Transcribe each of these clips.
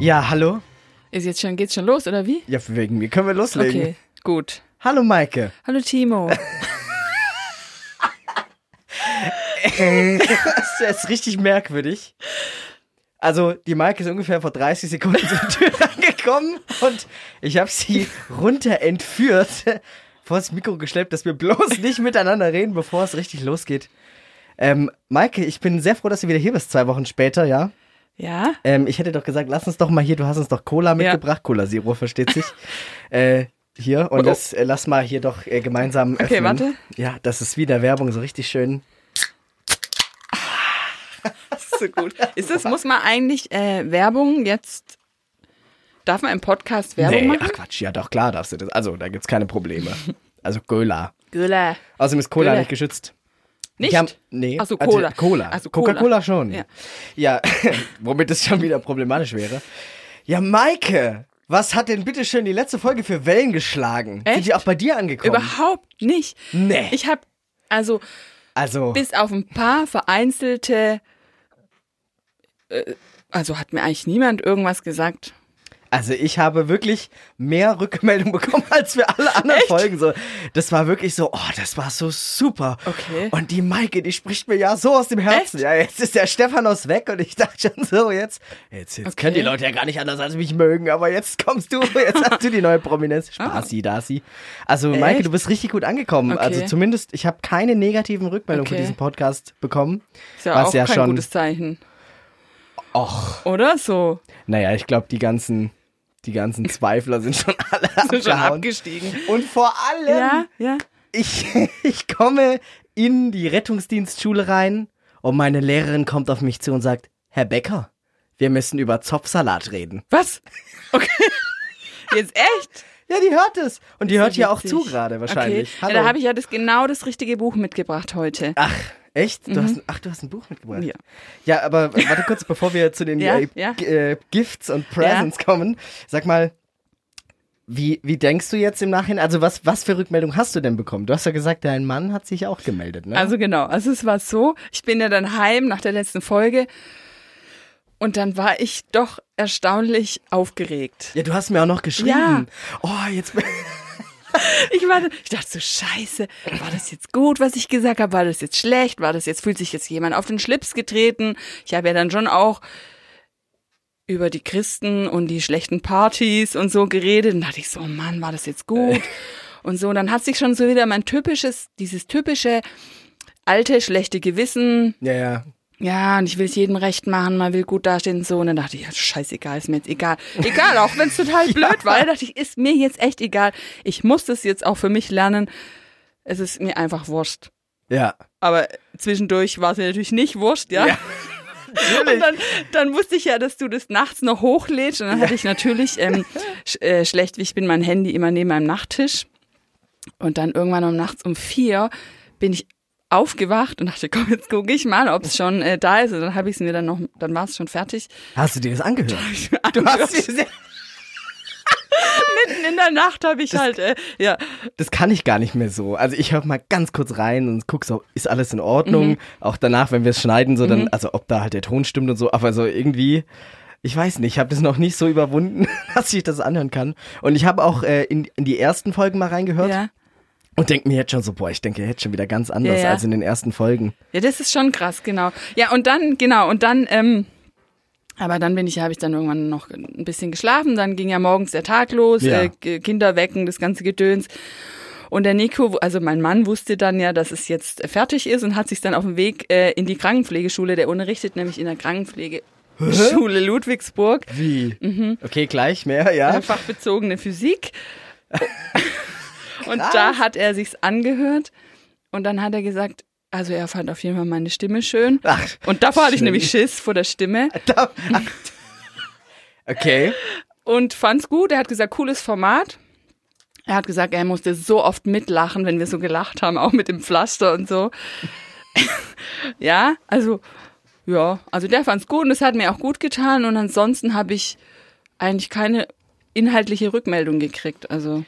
Ja, hallo? Ist jetzt schon, geht's schon los, oder wie? Ja, wegen mir können wir loslegen. Okay, gut. Hallo Maike. Hallo Timo. das ist richtig merkwürdig. Also, die Maike ist ungefähr vor 30 Sekunden zur Tür angekommen und ich habe sie runter entführt, vor das Mikro geschleppt, dass wir bloß nicht miteinander reden, bevor es richtig losgeht. Ähm, Maike, ich bin sehr froh, dass du wieder hier bist, zwei Wochen später, ja? Ja? Ähm, ich hätte doch gesagt, lass uns doch mal hier, du hast uns doch Cola mitgebracht, Cola Zero, versteht sich. äh, hier, und Oh. das äh, lass mal hier doch äh, gemeinsam öffnen. Okay, warte. Ja, das ist wieder Werbung, so richtig schön. So gut. Ist das, muss man eigentlich äh, Werbung jetzt, darf man im Podcast Werbung nee, machen? ach Quatsch, ja doch, klar darfst du das. Also, da gibt's keine Probleme. Also Cola. Gülle. Außerdem ist Cola Cola. nicht geschützt. Nicht? Haben, nee. Ach so, also Cola. Cola. Ach so, Cola. Coca-Cola schon. Ja. Ja, womit es schon wieder problematisch wäre. Ja, Maike, was hat denn bitte schön die letzte Folge für Wellen geschlagen? Sind Echt? die auch bei dir angekommen? Überhaupt nicht. Nee. Ich habe, also also, bis auf ein paar vereinzelte, äh, also hat mir eigentlich niemand irgendwas gesagt. Also ich habe wirklich mehr Rückmeldung bekommen als für alle anderen Folgen. So, das war wirklich so, oh, das war so super. Okay. Und die Maike, die spricht mir ja so aus dem Herzen. Echt? Ja, jetzt ist der Stephanos weg und ich dachte schon so, jetzt, jetzt, jetzt Okay. können die Leute ja gar nicht anders als mich mögen, aber jetzt kommst du, jetzt hast du die neue Prominenz. Spaßi, Dasi. Also Maike, Ah. Echt? du bist richtig gut angekommen. Okay. Also zumindest, ich habe keine negativen Rückmeldungen Okay. für diesen Podcast bekommen. Ist ja was auch ja kein schon, gutes Zeichen. och, Oder so? naja, ich glaube, die ganzen, die ganzen Zweifler sind schon alle Sind schon abgestiegen. Und vor allem, Ja, ja. ich, ich komme in die Rettungsdienstschule rein und meine Lehrerin kommt auf mich zu und sagt, Herr Becker, wir müssen über Zopfsalat reden. Was? Okay. Jetzt echt? Ja, die hört es. Und die hört hier auch zu gerade wahrscheinlich. Okay. Ja, da habe ich ja das genau das richtige Buch mitgebracht heute. Ach, echt? Du hast, ach, du hast ein Buch mitgebracht. Mhm. Ja. Ja, aber warte kurz, bevor wir zu den Ja, ja. Äh, Gifts und Presents kommen. Sag mal, wie, wie denkst du jetzt im Nachhinein? Also was, was für Rückmeldung hast du denn bekommen? Du hast ja gesagt, dein Mann hat sich auch gemeldet, ne? Also genau, also es war so, ich bin ja dann heim nach der letzten Folge und dann war ich doch erstaunlich aufgeregt. ja, du hast mir auch noch geschrieben. Ja. Oh, jetzt. Ich, war, ich dachte so, scheiße, war das jetzt gut, was ich gesagt habe? War das jetzt schlecht? War das jetzt, fühlt sich jetzt jemand auf den Schlips getreten? Ich habe ja dann schon auch über die Christen und die schlechten Partys und so geredet. Und dachte ich so, oh Mann, war das jetzt gut? Und so, und dann hat sich schon so wieder mein typisches, dieses typische alte, schlechte Gewissen Ja, ja. Ja, und ich will es jedem recht machen, man will gut dastehen und so. Und dann dachte ich, ja, scheißegal, ist mir jetzt egal. Egal, auch wenn es total blöd war. Da dachte ich, ist mir jetzt echt egal. Ich muss das jetzt auch für mich lernen. Es ist mir einfach wurscht. Ja. Aber zwischendurch war es mir natürlich nicht wurscht, ja. Ja. Und dann, dann wusste ich ja, dass du das nachts noch hochlädst. Und dann hatte ich natürlich ähm, sch äh, schlecht, wie ich bin, mein Handy immer neben meinem Nachttisch. Und dann irgendwann um nachts um vier bin ich aufgewacht und dachte, komm, jetzt gucke ich mal, ob es schon äh, da ist. Und dann habe ich es mir dann noch, dann war es schon fertig. Hast du dir das angehört? Du hast dir das, Mitten in der Nacht habe ich halt, äh, ja, das kann ich gar nicht mehr so. Also ich höre mal ganz kurz rein und guck so, ist alles in Ordnung? Mhm. Auch danach, wenn wir es schneiden, so dann, also ob da halt der Ton stimmt und so, aber so irgendwie, ich weiß nicht, ich habe das noch nicht so überwunden, dass ich das anhören kann. Und ich habe auch äh, in, in die ersten Folgen mal reingehört ja. Und denke mir jetzt schon so, boah, ich denke jetzt schon wieder ganz anders Ja, ja. als in den ersten Folgen. Ja, das ist schon krass, genau. Ja, und dann, genau, und dann, ähm, aber dann bin ich, habe ich dann irgendwann noch ein bisschen geschlafen, dann ging ja morgens der Tag los, Ja. äh, Kinder wecken, das ganze Gedöns. Und der Nico, also mein Mann wusste dann ja, dass es jetzt fertig ist und hat sich dann auf den Weg äh, in die Krankenpflegeschule, der unterrichtet nämlich in der Krankenpflegeschule Ludwigsburg, Wie? Mhm. Okay, gleich mehr, ja. äh, fachbezogene Physik. und da hat er sich's angehört und dann hat er gesagt, also er fand auf jeden Fall meine Stimme schön. Ach, Und davor hatte ich schön. nämlich Schiss vor der Stimme Da, ach, okay. und fand's gut. Er hat gesagt, cooles Format. Er hat gesagt, er musste so oft mitlachen, wenn wir so gelacht haben, auch mit dem Pflaster und so. ja, also ja, also der fand's gut und es hat mir auch gut getan und ansonsten habe ich eigentlich keine inhaltliche Rückmeldung gekriegt. Also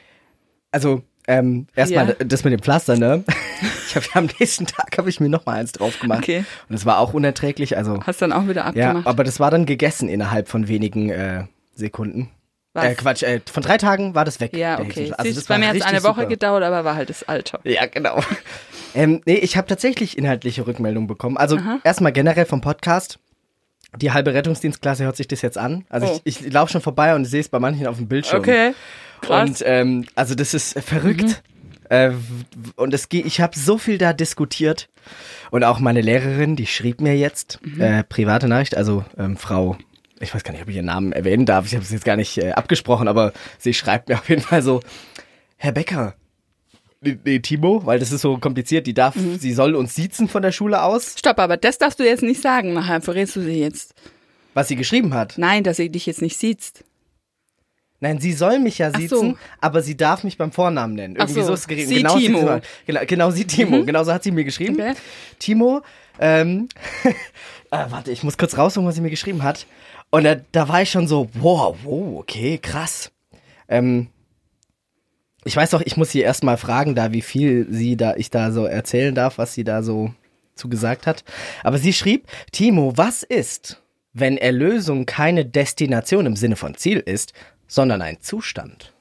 Also, ähm, erstmal Ja. das mit dem Pflaster, ne? Ich hab, am nächsten Tag habe ich mir noch mal eins drauf gemacht. Okay. Und es war auch unerträglich. Also, hast dann auch wieder ja, abgemacht. aber das war dann gegessen innerhalb von wenigen äh, Sekunden. Was? Äh, Quatsch, äh, von drei Tagen war das weg. ja, okay. Also das bei war mir hat es eine Woche super. gedauert, aber war halt das Alter. Ja, genau. ähm, nee, ich habe tatsächlich inhaltliche Rückmeldungen bekommen. Also erstmal generell vom Podcast. Die halbe Rettungsdienstklasse hört sich das jetzt an. Also Oh. ich, ich laufe schon vorbei und sehe es bei manchen auf dem Bildschirm. Okay. Krass. Und ähm, also das ist verrückt. Äh, w- und es geht, ich habe so viel da diskutiert. Und auch meine Lehrerin, die schrieb mir jetzt äh, private Nachricht, also ähm, Frau, ich weiß gar nicht, ob ich ihren Namen erwähnen darf, ich habe es jetzt gar nicht äh, abgesprochen, aber sie schreibt mir auf jeden Fall so, Herr Becker, nee, nee, Timo, weil das ist so kompliziert, die darf, sie soll uns siezen von der Schule aus, Stopp, aber das darfst du jetzt nicht sagen. Nachher verrätst du sie jetzt. was sie geschrieben hat. Nein, dass sie dich jetzt nicht sieht. Nein, sie soll mich ja siezen, so. aber sie darf mich beim Vornamen nennen. Irgendwie so. so, ist es geregelt. Sie genau, Timo. Mhm. Sie, genau, genau, sie Timo. Genau so hat sie mir geschrieben. Okay. Timo, ähm, äh, warte, ich muss kurz raussuchen, was sie mir geschrieben hat. Und da, da war ich schon so, wow, wow, okay, krass. Ähm, ich weiß doch, ich muss sie erstmal fragen, da wie viel sie da, ich da so erzählen darf, was sie da so zugesagt hat. Aber sie schrieb, Timo, was ist, wenn Erlösung keine Destination im Sinne von Ziel ist, sondern ein Zustand?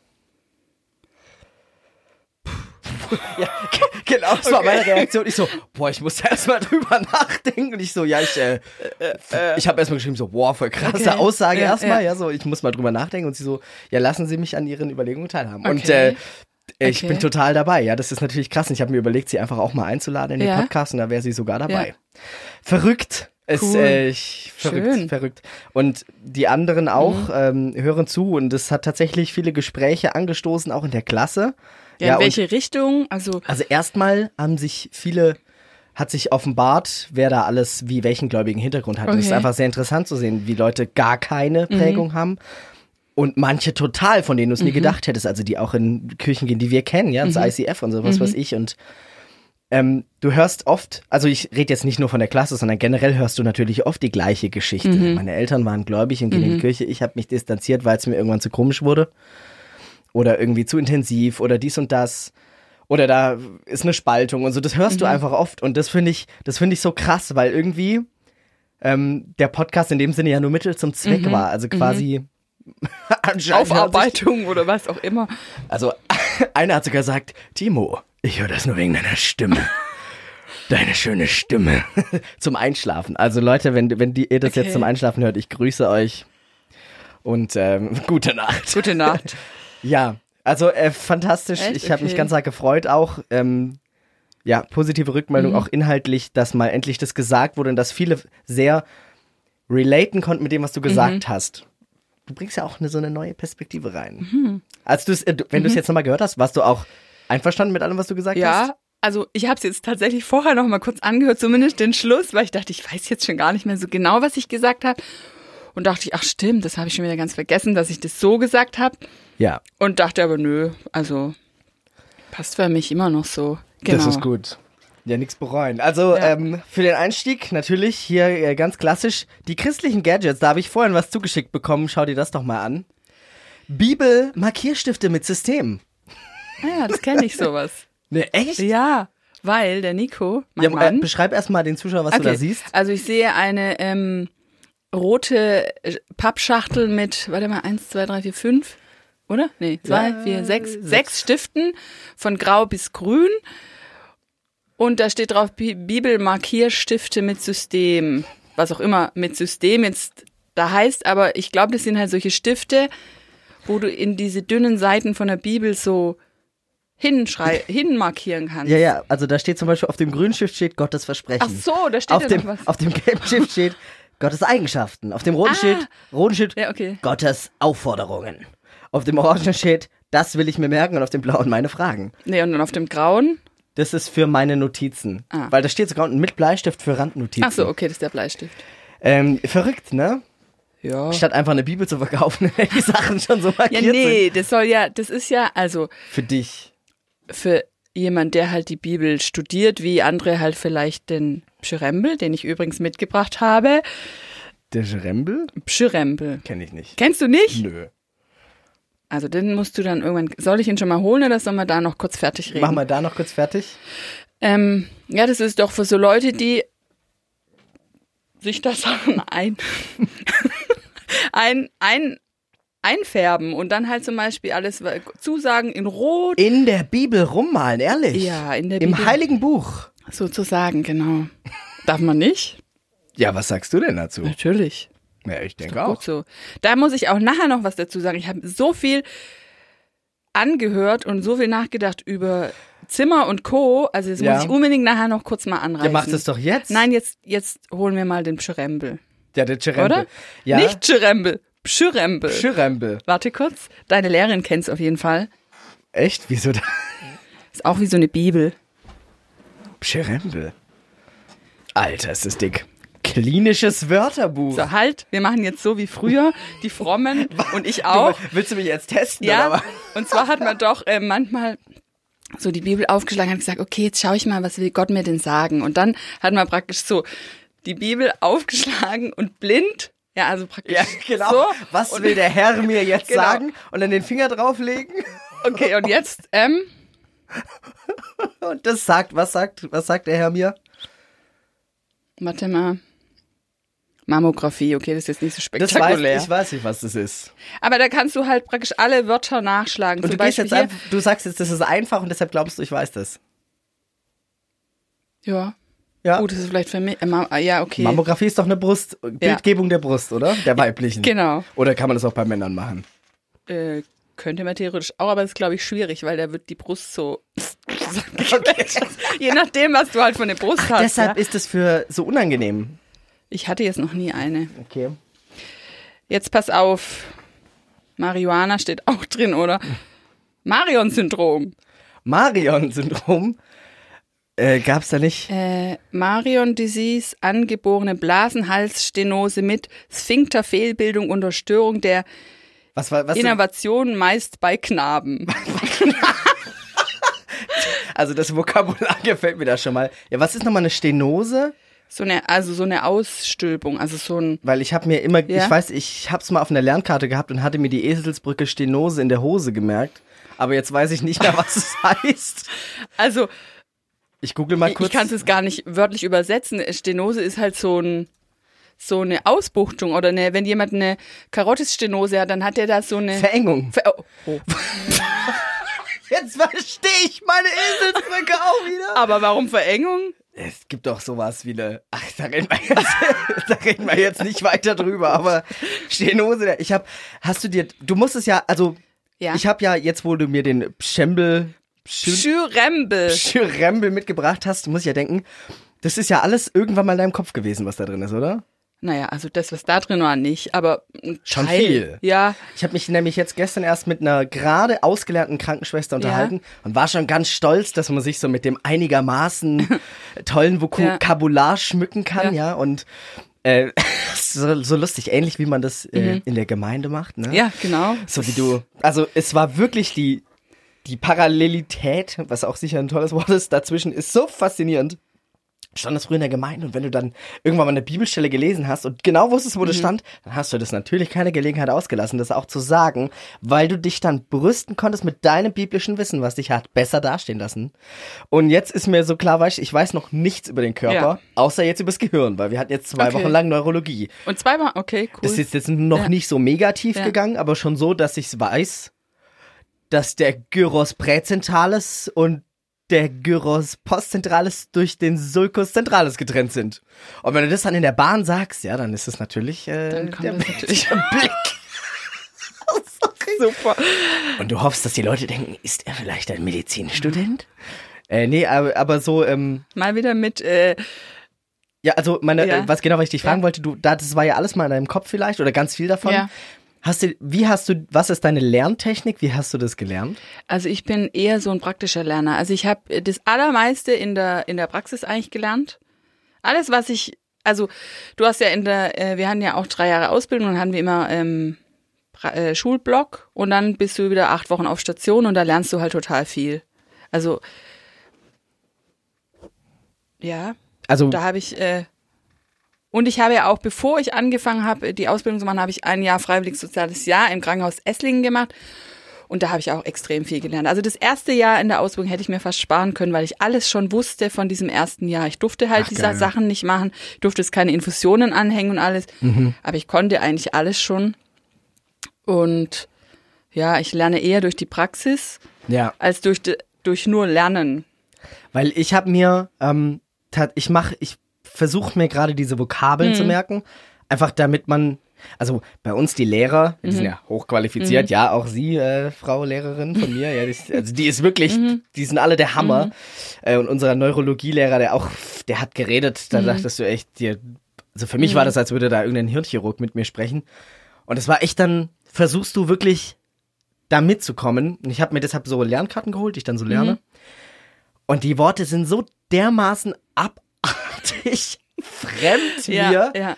ja, ge- genau, das war meine Reaktion. Ich so, boah, ich muss erstmal drüber nachdenken. Und ich so, ja, ich, äh, ich habe erstmal geschrieben, so, boah, voll krasse Okay. Aussage Ja, erstmal. ja. Ja. so, ich muss mal drüber nachdenken. Und sie so, ja, lassen Sie mich an Ihren Überlegungen teilhaben. Und Okay. äh, ich Okay. bin total dabei. Ja, das ist natürlich krass. Ich habe mir überlegt, sie einfach auch mal einzuladen in den Ja. Podcast. Und da wäre sie sogar dabei. Ja. Verrückt. Es, Cool. äh, ich, verrückt, Schön. Mhm. verrückt. Und die anderen auch ähm, hören zu und es hat tatsächlich viele Gespräche angestoßen, auch in der Klasse. Ja, in und- welche Richtung? Also, also erstmal haben sich viele, hat sich offenbart, wer da alles wie welchen gläubigen Hintergrund hat. Und Es ist Okay. Mhm. einfach sehr interessant zu sehen, wie Leute gar keine Prägung haben. Und manche total, von denen du es Mhm. nie gedacht hättest, also die auch in Kirchen gehen, die wir kennen, ja, das ICF und sowas, Mhm. was ich. Und ähm, du hörst oft, also ich rede jetzt nicht nur von der Klasse, sondern generell hörst du natürlich oft die gleiche Geschichte. Mhm. Meine Eltern waren gläubig und gehen in die Kirche. Ich habe mich distanziert, weil es mir irgendwann zu komisch wurde. Oder irgendwie zu intensiv oder dies und das. Oder da ist eine Spaltung und so. Das hörst du Mhm. einfach oft. Und das finde ich, das finde ich so krass, weil irgendwie ähm, der Podcast in dem Sinne ja nur Mittel zum Zweck Mhm. war. Also quasi anscheinend hört sich- Aufarbeitung oder was auch immer. also, einer hat sogar gesagt, Timo, ich höre das nur wegen deiner Stimme. Deine schöne Stimme. zum Einschlafen. Also Leute, wenn, wenn die, ihr das Okay. jetzt zum Einschlafen hört, ich grüße euch. Und ähm, gute Nacht. Gute Nacht. Ja, also äh, fantastisch. Echt? Ich habe mich Okay. ganz arg gefreut auch. Ähm, ja, positive Mhm. Rückmeldung, auch inhaltlich, dass mal endlich das gesagt wurde und dass viele sehr relaten konnten mit dem, was du gesagt Mhm. hast. Du bringst ja auch eine, so eine neue Perspektive rein. Mhm. Als du's, äh, wenn du es jetzt nochmal gehört hast, warst du auch einverstanden mit allem, was du gesagt hast? Ja, also ich habe es jetzt tatsächlich vorher noch mal kurz angehört, zumindest den Schluss, weil ich dachte, ich weiß jetzt schon gar nicht mehr so genau, was ich gesagt habe. Und dachte ich, ach stimmt, das habe ich schon wieder ganz vergessen, dass ich das so gesagt habe. Ja, Und dachte aber, nö, also passt für mich immer noch so. Genau. das ist gut. Ja, nichts bereuen. Also Ja. ähm, für den Einstieg natürlich hier äh, ganz klassisch die christlichen Gadgets. Da habe ich vorhin was zugeschickt bekommen. Schau dir das doch mal an. Bibel Markierstifte mit System. Ah ja, das kenne ich sowas. Ne, echt? ja, weil der Nico, mein Ja, äh, Mann, beschreib erstmal den Zuschauer, was du da siehst. Also ich sehe eine ähm, rote äh, Pappschachtel mit, warte mal, eins, zwei, drei, vier, fünf, oder? Nee, zwei, Ja, vier, sechs, sechs. sechs Stiften von grau bis grün. Und da steht drauf Bi- Bibelmarkierstifte mit System. Was auch immer mit System jetzt da heißt, aber ich glaube, das sind halt solche Stifte, wo du in diese dünnen Seiten von der Bibel so hinschrei hinmarkieren kannst. Ja, ja, also da steht zum Beispiel auf dem grünen Stift steht Gottes Versprechen. Ach so, da steht auf ja dem, was. Auf dem gelben Stift steht Gottes Eigenschaften. Auf dem roten Ah. steht, roten steht Ja, okay. Gottes Aufforderungen. Auf dem orangen steht, das will ich mir merken und auf dem blauen meine Fragen. Nee, und dann auf dem grauen Das ist für meine Notizen. Ah. Weil da steht sogar unten mit Bleistift für Randnotizen. Ach so, okay, das ist der Bleistift. Ähm, verrückt, ne? Ja. Statt einfach eine Bibel zu verkaufen, die Sachen schon so Ja, markiert sind. nee, das soll ja, das ist ja, also Für dich. für jemand, der halt die Bibel studiert, wie andere halt vielleicht den Pschyrembel, den ich übrigens mitgebracht habe. Der Jerembel? Pschyrembel. Kenne ich nicht. Kennst du nicht? Nö. Also den musst du dann irgendwann, soll ich ihn schon mal holen oder sollen wir da noch kurz fertig reden? Machen wir da noch kurz fertig. Ähm, ja, das ist doch für so Leute, die sich da Sachen ein, ein, ein, einfärben und dann halt zum Beispiel alles Zusagen in Rot. In der Bibel rummalen, ehrlich. Ja, in der Im Bibel. Heiligen Buch. Sozusagen, genau. Darf man nicht? Ja, was sagst du denn dazu? Natürlich. Ja, ich denke Gut auch. so. Da muss ich auch nachher noch was dazu sagen. Ich habe so viel angehört und so viel nachgedacht über Zimmer und Co. Also das Ja. muss ich unbedingt nachher noch kurz mal anreißen. Ja, mach das doch jetzt. Nein, jetzt, jetzt holen wir mal den Pschyrembel. Ja, der Cherempel. Oder? Ja. Nicht Pschyrembel, Pschyrembel. Cherempel. Warte kurz. Deine Lehrerin kennt's auf jeden Fall. Echt? Wieso da? Ist auch wie so eine Bibel. Cherempel. Alter, ist das dick. Klinisches Wörterbuch. So, halt, wir machen jetzt so wie früher, die Frommen und ich auch. Du, willst du mich jetzt testen? Ja, Oder? was? und zwar hat man doch äh, manchmal so die Bibel aufgeschlagen und gesagt, okay, jetzt schaue ich mal, was will Gott mir denn sagen? Und dann hat man praktisch so die Bibel aufgeschlagen und blind, ja, also praktisch Ja, genau. so. Was und, will der Herr mir jetzt Genau. sagen? Und dann den Finger drauflegen? Okay, und jetzt, ähm, Und das sagt, was sagt, was sagt der Herr mir? warte mal. Mammographie, okay, das ist jetzt nicht so Das spektakulär. weiß, ich weiß nicht, was das ist. Aber da kannst du halt praktisch alle Wörter nachschlagen. Und du gehst jetzt einfach, du sagst jetzt, das ist einfach und deshalb glaubst du, ich weiß das. Ja. Ja. Gut, das ist vielleicht für mich. Äh, ah, ja, okay. Mammographie ist doch eine Brust, Bildgebung der Brust, oder? Der weiblichen. Genau. Oder kann man das auch bei Männern machen? Äh, könnte man theoretisch auch, aber das ist, glaube ich, schwierig, weil da wird die Brust so. Je nachdem, was du halt von der Brust hast. Deshalb ja. ist es für so unangenehm. Ich hatte jetzt noch nie eine. Okay. Jetzt pass auf. Marihuana steht auch drin, oder? Marion-Syndrom. Marion-Syndrom. Äh, gab's da nicht? Äh, Marion-Disease, angeborene Blasenhalsstenose mit Sphinkterfehlbildung unter Störung der Was war, was Innovation, meist bei Knaben. also das Vokabular gefällt mir da schon mal. Ja, was ist nochmal eine Stenose? So eine, also so eine Ausstülpung, also so ein, Weil ich habe mir immer, Ja? ich weiß, ich hab's mal auf einer Lernkarte gehabt und hatte mir die Eselsbrücke Stenose in der Hose gemerkt. Aber jetzt weiß ich nicht mehr, was es heißt. also Ich google mal kurz. ich kann es gar nicht wörtlich übersetzen. Stenose ist halt so ein, so eine Ausbuchtung oder eine, wenn jemand eine Karottisstenose hat, dann hat er da so eine, Verengung. Ver oh, oh. Jetzt verstehe ich meine Eselsbrücke auch wieder. Aber warum Verengung? Es gibt doch sowas wie eine. Ach, da reden wir jetzt, da reden wir jetzt nicht weiter drüber, aber Stenose, ich hab. Hast du dir. Du musst es ja, also. Ja. Ich habe ja jetzt, wo du mir den Schembel. Schürembel. Schürembel mitgebracht hast, muss ich ja denken, das ist ja alles irgendwann mal in deinem Kopf gewesen, was da drin ist, oder? Naja, also das, was da drin war, nicht, aber Schon Teil. viel. Ja, Ich habe mich nämlich jetzt gestern erst mit einer gerade ausgelernten Krankenschwester unterhalten und war schon ganz stolz, dass man sich so mit dem einigermaßen tollen Vokabular schmücken kann, ja, Ja. und äh, so, so lustig, ähnlich wie man das äh, in der Gemeinde macht, ne? Mhm. ja, genau. So wie du, also es war wirklich die, die Parallelität, was auch sicher ein tolles Wort ist, dazwischen ist so faszinierend. Stand das früher in der Gemeinde und wenn du dann irgendwann mal eine Bibelstelle gelesen hast und genau wusstest, wo das stand, dann hast du das natürlich keine Gelegenheit ausgelassen, das auch zu sagen, weil du dich dann brüsten konntest mit deinem biblischen Wissen, was dich hat besser dastehen lassen. Und jetzt ist mir so klar, weißt, du, ich weiß noch nichts über den Körper, Ja. außer jetzt übers Gehirn, weil wir hatten jetzt zwei Okay. Wochen lang Neurologie. Und zweimal, okay, cool. Das ist jetzt noch Ja. nicht so mega tief Ja. gegangen, aber schon so, dass ich weiß, dass der Gyros präzentralis und der Gyros postzentralis durch den Sulcus centralis getrennt sind. Und wenn du das dann in der Bahn sagst, ja, dann ist es natürlich äh, Dann kommt der natürlich. Blick. Super. Und du hoffst, dass die Leute denken, ist er vielleicht ein Medizinstudent? Äh, nee, aber, aber so, ähm, Mal wieder mit, äh, ja, also meine, Ja. äh, was genau, was ich dich fragen Ja. wollte, du, da, das war ja alles mal in deinem Kopf vielleicht oder ganz viel davon. Ja. Hast du, wie hast du, was ist deine Lerntechnik? Wie hast du das gelernt? also ich bin eher so ein praktischer Lerner. Also ich habe das Allermeiste in der, in der Praxis eigentlich gelernt. Alles, was ich, also du hast ja in der, äh, wir hatten ja auch drei Jahre Ausbildung und dann hatten wir immer ähm, äh, Schulblock und dann bist du wieder acht Wochen auf Station und da lernst du halt total viel. Also ja, Also, da habe ich äh, und ich habe ja auch, bevor ich angefangen habe, die Ausbildung zu machen, habe ich ein Jahr freiwilliges soziales Jahr im Krankenhaus Esslingen gemacht. Und da habe ich auch extrem viel gelernt. Also das erste Jahr in der Ausbildung hätte ich mir fast sparen können, weil ich alles schon wusste von diesem ersten Jahr. Ich durfte halt Ach, diese geil. Sachen nicht machen. Ich durfte jetzt keine Infusionen anhängen und alles. Mhm. Aber ich konnte eigentlich alles schon. Und ja, ich lerne eher durch die Praxis Ja, als durch, durch nur Lernen. weil ich habe mir, ähm, tat- ich mache, ich versuche mir gerade diese Vokabeln Mhm. zu merken, einfach damit man, also bei uns die Lehrer, die Mhm. sind ja hochqualifiziert, ja, auch Sie, äh, Frau Lehrerin von mir, ja, die ist, also die ist wirklich, Mhm. die sind alle der Hammer. Äh, und unser Neurologielehrer, der auch, der hat geredet, Mhm. da dachtest du echt, dir, also für mich war das, als würde da irgendein Hirnchirurg mit mir sprechen. Und es war echt dann, versuchst du wirklich da mitzukommen. Und ich habe mir deshalb so Lernkarten geholt, die ich dann so lerne. Und die Worte sind so dermaßen abartig fremd mir, ja.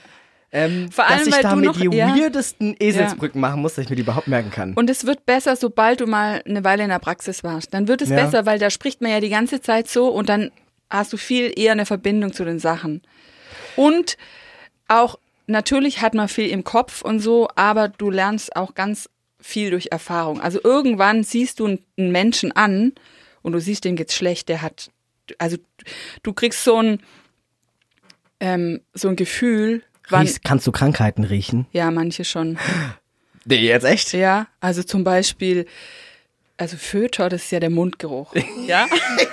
ähm, Vor allem, dass ich weil da du mit noch- die weirdesten Eselsbrücken machen muss, dass ich mir die überhaupt merken kann. Und es wird besser, sobald du mal eine Weile in der Praxis warst. Dann wird es besser, weil da spricht man ja die ganze Zeit so und dann hast du viel eher eine Verbindung zu den Sachen. Und auch, natürlich hat man viel im Kopf und so, aber du lernst auch ganz viel durch Erfahrung. Also irgendwann siehst du einen Menschen an und du siehst, dem geht's schlecht, der hat, also du kriegst so ein, ähm, so ein Gefühl, wann, Riechst, kannst du Krankheiten riechen? ja, manche schon. Nee, jetzt echt? Ja, also zum Beispiel, also Föter, das ist ja der Mundgeruch. Ja?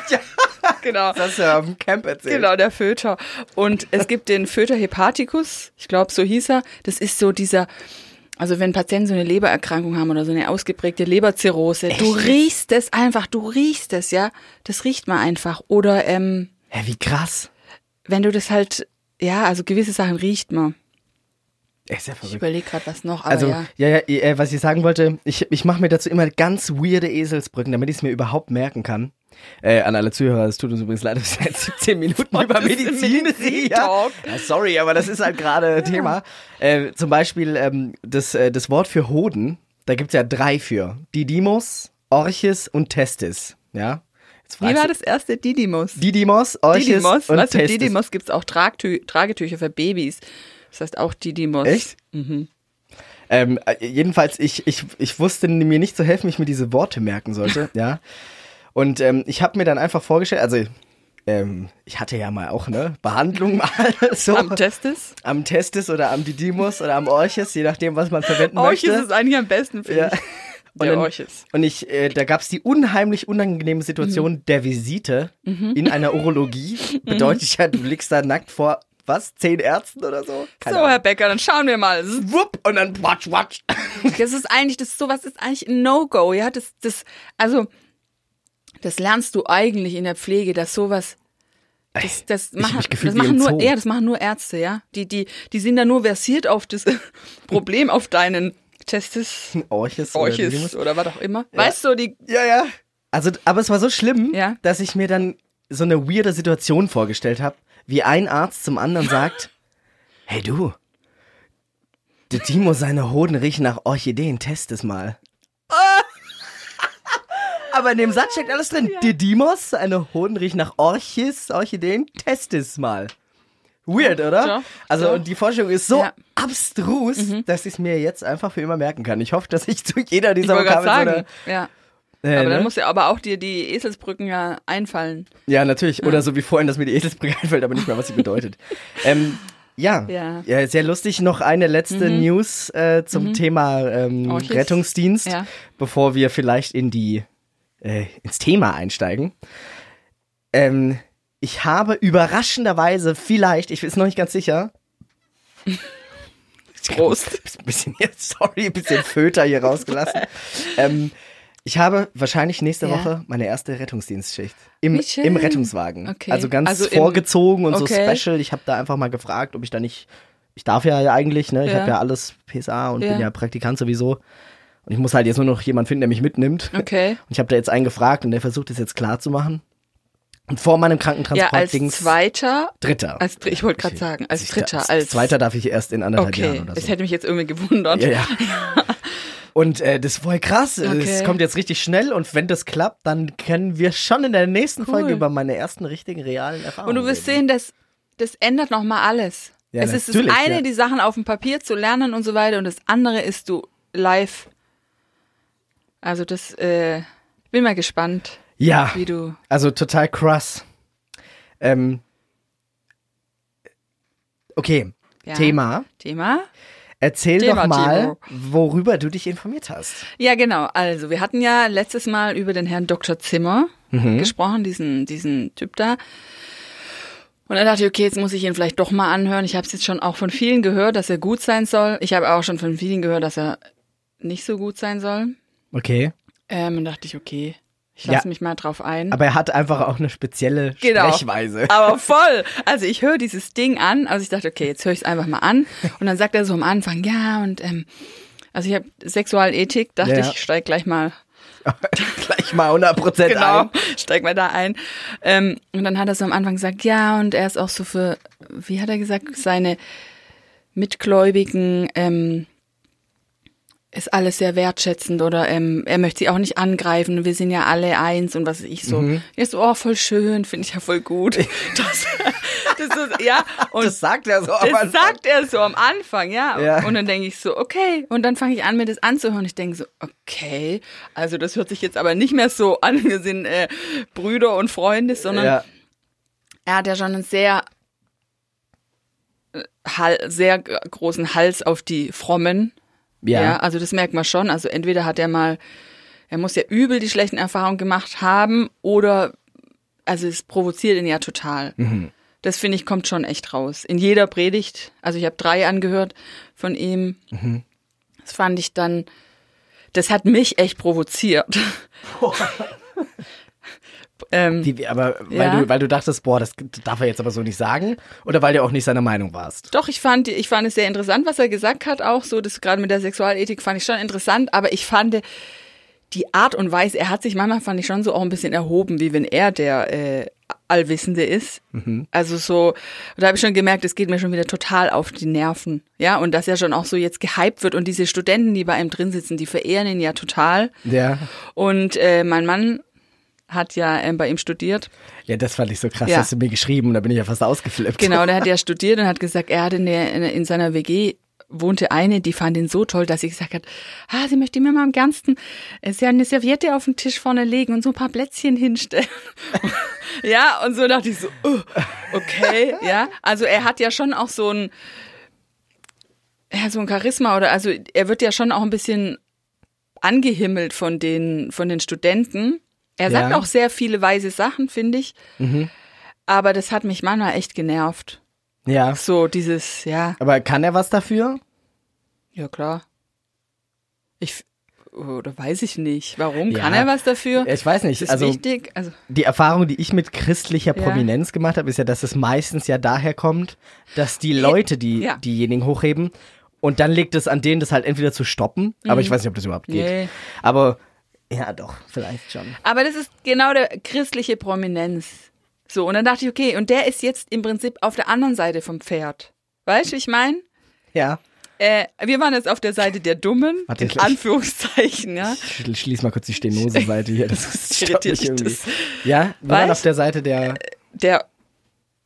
ja. genau. Das hast du ja auf dem Camp erzählt. Genau, der Föter. Und es gibt den Föter hepaticus, ich glaube, so hieß er. Das ist so dieser, also wenn Patienten so eine Lebererkrankung haben oder so eine ausgeprägte Leberzirrhose, du riechst es einfach, du riechst es, ja. Das riecht man einfach. Oder ähm, Hä, wie krass. wenn du das halt, ja, also gewisse Sachen riecht man. Ist ja Ich verrückt. überlege gerade was noch, aber Also, ja. ja, ja, äh, was ich sagen wollte, ich, ich mache mir dazu immer ganz weirde Eselsbrücken, damit ich es mir überhaupt merken kann. Äh, an alle Zuhörer, es tut uns übrigens leid, dass wir seit 17 Minuten Voll über Medizin Medizin-Talk. ja. ja, sorry, aber das ist halt gerade Thema. Äh, zum Beispiel ähm, das, äh, das Wort für Hoden, da gibt's ja drei für. Didymos, Orchis und Testis. Ja? Wie war das erste Didymos? Didymos, Orchis Didymos, und weißt du. Didymos gibt's auch Tragtü Tragetücher für Babys. Das heißt auch Didymos. Echt? Ähm, äh, jedenfalls, ich, ich, ich wusste mir nicht zu helfen, wie ich mir diese Worte merken sollte, ja. Und ähm, ich habe mir dann einfach vorgestellt, also ähm, ich hatte ja mal auch eine Behandlung mal so Am Testis? am Testis oder am Didymus oder am Orchis, je nachdem, was man verwenden Orchis möchte. ist eigentlich am besten, finde Ja. ich. Und Der dann-. Und ich, äh, da gab's die unheimlich unangenehme Situation Mhm. der Visite in einer Urologie. Bedeutet ja, du liegst da nackt vor, was, zehn Ärzten oder so? Keine So, Ahnung. Herr Becker, dann schauen wir mal. Das Wupp, und dann watsch, watsch. ist eigentlich, das ist sowas ist eigentlich ein No-Go. Ja, das, das, also, das lernst du eigentlich in der Pflege, dass sowas, das, das ich machen, das machen nur, ja, das machen nur Ärzte, ja. Die, die, die sind da nur versiert auf das Problem, auf deinen Testis, Orchis. oder Orchis Didymus. oder was auch immer. Weißt du, die, Ja, ja. Also, aber es war so schlimm, Ja. dass ich mir dann so eine weirde Situation vorgestellt habe, wie ein Arzt zum anderen sagt, hey du, der Timo, seine Hoden riechen nach Orchideen, test es mal. Aber in dem Satz steckt alles drin. Der Dimos, seine Hoden riechen nach Orchis, Orchideen, test es mal. Weird, oder? Ja, also ja. und die Vorstellung ist so Ja. abstrus, dass ich es mir jetzt einfach für immer merken kann. Ich hoffe, dass ich zu jeder dieser Vokabeln so sagen, ja. eine, äh, Aber dann ne? muss ja aber auch dir die Eselsbrücken ja einfallen. Ja, natürlich. Oder so wie vorhin, dass mir die Eselsbrücke einfällt, aber nicht mehr, was sie bedeutet. ähm, ja. Ja. ja, sehr lustig. Noch eine letzte News äh, zum Thema ähm, Orchis. Rettungsdienst, Ja. bevor wir vielleicht in die äh, ins Thema einsteigen. Ähm, ich habe überraschenderweise vielleicht, ich bin noch nicht ganz sicher, Prost. ein bisschen jetzt, sorry, ein bisschen Föter hier rausgelassen. ähm, ich habe wahrscheinlich nächste Ja. Woche meine erste Rettungsdienstschicht im, im Rettungswagen. Okay. Also ganz Also im- vorgezogen und okay. so special. Ich habe da einfach mal gefragt, ob ich da nicht, ich darf ja eigentlich, ne? Ich Ja. habe ja alles PSA und Ja. bin ja Praktikant sowieso. Und ich muss halt jetzt nur noch jemanden finden, der mich mitnimmt. Okay. Und ich habe da jetzt einen gefragt und der versucht es jetzt klar zu machen. Und vor meinem Ja, Krankentransport als Dings zweiter. Dritter. Als, ich wollte gerade sagen, als Dritter, als als Zweiter darf ich erst in anderthalb Okay, Jahren oder so. das hätte mich jetzt irgendwie gewundert. Ja, ja. Und äh, das ist voll krass. Es Okay. kommt jetzt richtig schnell und wenn das klappt, dann können wir schon in der nächsten Cool. Folge über meine ersten richtigen realen Erfahrungen Und du wirst reden. sehen, dass das ändert nochmal alles. Ja, es ist das eine, ja. die Sachen auf dem Papier zu lernen und so weiter, und das andere ist du live. Also das, äh, bin mal gespannt, Ja, wie du. also total krass. Ähm, okay, Ja. Thema. Thema? Erzähl Thema, doch mal, Timo. worüber du dich informiert hast. Ja, genau. Also, wir hatten ja letztes Mal über den Herrn Dr. Zimmer gesprochen, diesen, diesen Typ da. Und dann dachte ich, okay, jetzt muss ich ihn vielleicht doch mal anhören. Ich habe es jetzt schon auch von vielen gehört, dass er gut sein soll. Ich habe auch schon von vielen gehört, dass er nicht so gut sein soll. Okay. Ähm, und dachte ich, okay, ich Ja. lasse mich mal drauf ein. Aber er hat einfach auch eine spezielle Genau. Sprechweise. Aber voll. Also ich höre dieses Ding an. Also ich dachte, okay, jetzt höre ich es einfach mal an. Und dann sagt er so am Anfang, ja, und ähm, also ich habe Sexualethik, dachte Ja. ich, steig gleich mal Gleich mal 100 Prozent genau, ein. steig mal da ein. Ähm, und dann hat er so am Anfang gesagt, ja, und er ist auch so für, wie hat er gesagt, seine Mitgläubigen, ähm, ist alles sehr wertschätzend oder ähm, er möchte sie auch nicht angreifen. Wir sind ja alle eins und was ich so. Mhm. Er ist so, oh, voll schön, finde ich ja voll gut. Das, das ist, ja, und Das sagt er so am das Anfang. sagt er so am Anfang, ja. Ja. Und dann denke ich so, okay. Und dann fange ich an, mir das anzuhören. Ich denke so, okay. Also das hört sich jetzt aber nicht mehr so an, wir sind äh, Brüder und Freunde, sondern Ja. er hat ja schon einen sehr, äh, sehr großen Hals auf die Frommen. Ja. Ja. also das merkt man schon. Also entweder hat er mal, er muss ja übel die schlechten Erfahrungen gemacht haben oder, also es provoziert ihn ja total. Das finde ich kommt schon echt raus. In jeder Predigt, also ich habe drei angehört von ihm. Das fand ich dann, das hat mich echt provoziert. ähm, Wie, aber weil, Ja. du, weil du dachtest, boah, das darf er jetzt aber so nicht sagen? Oder weil du auch nicht seiner Meinung warst? Doch, ich fand, ich fand es sehr interessant, was er gesagt hat, auch so, das gerade mit der Sexualethik fand ich schon interessant, aber ich fand die Art und Weise, er hat sich manchmal, fand ich schon so auch ein bisschen erhoben, wie wenn er der äh, Allwissende ist. Also so, da habe ich schon gemerkt, es geht mir schon wieder total auf die Nerven. Ja, und dass er schon auch so jetzt gehypt wird und diese Studenten, die bei ihm drin sitzen, die verehren ihn ja total. Ja. Und äh, mein Mann hat ja ähm, bei ihm studiert. Ja, das fand ich so krass, Ja. hast du mir geschrieben und da bin ich ja fast ausgeflippt. Genau, der hat ja studiert und hat gesagt, er hatte in, der, in, in seiner WG wohnte eine, die fand ihn so toll, dass sie gesagt hat, ah, sie möchte mir mal am gernsten äh, sie eine Serviette auf den Tisch vorne legen und so ein paar Plätzchen hinstellen. ja, und so dachte ich so, uh, okay, ja. Also er hat ja schon auch so ein, ja, so ein Charisma oder also er wird ja schon auch ein bisschen angehimmelt von den, von den Studenten. Er sagt Ja. auch sehr viele weise Sachen, finde ich. Aber das hat mich manchmal echt genervt. Ja. So dieses, ja, Aber kann er was dafür? ja klar. Ich, oder weiß ich nicht. Warum? Ja. Kann er was dafür? Ich weiß nicht. ist Also wichtig. Also, die Erfahrung, die ich mit christlicher Ja. Prominenz gemacht habe, ist ja, dass es meistens ja daher kommt, dass die Leute, die Ja. diejenigen hochheben, und dann liegt es an denen, das halt entweder zu stoppen, aber ich weiß nicht, ob das überhaupt geht. Mhm. Nee. Aber ja, doch, vielleicht schon. aber das ist genau der christliche Prominenz. So, und dann dachte ich, okay, und der ist jetzt im Prinzip auf der anderen Seite vom Pferd. Weißt du, ich meine? Ja. Äh, wir waren jetzt auf der Seite der Dummen, Warte, in ich- Anführungszeichen, ja. Ich schl- schließ mal kurz die Stenose-Seite hier. Das ist Irritiert irgendwie. das? Ja, wir waren Weißt? auf der Seite der. der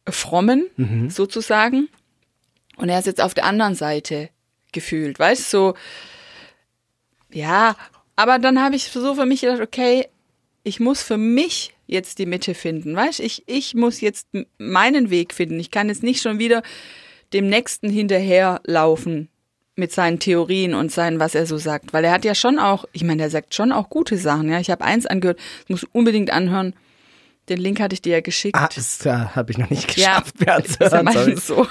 Frommen Mhm. sozusagen. Und er ist jetzt auf der anderen Seite gefühlt, weißt du, so, ja, aber dann habe ich so für mich gedacht, okay, ich muss für mich jetzt die Mitte finden, weißt du, ich, ich muss jetzt meinen Weg finden. Ich kann jetzt nicht schon wieder dem Nächsten hinterherlaufen mit seinen Theorien und seinen, was er so sagt, weil er hat ja schon auch, ich meine, er sagt schon auch gute Sachen, ja. Ich habe eins angehört, muss unbedingt anhören. Den Link hatte ich dir ja geschickt. Ah, das äh, habe ich noch nicht Ja, geschafft, mir ist ja meistens so.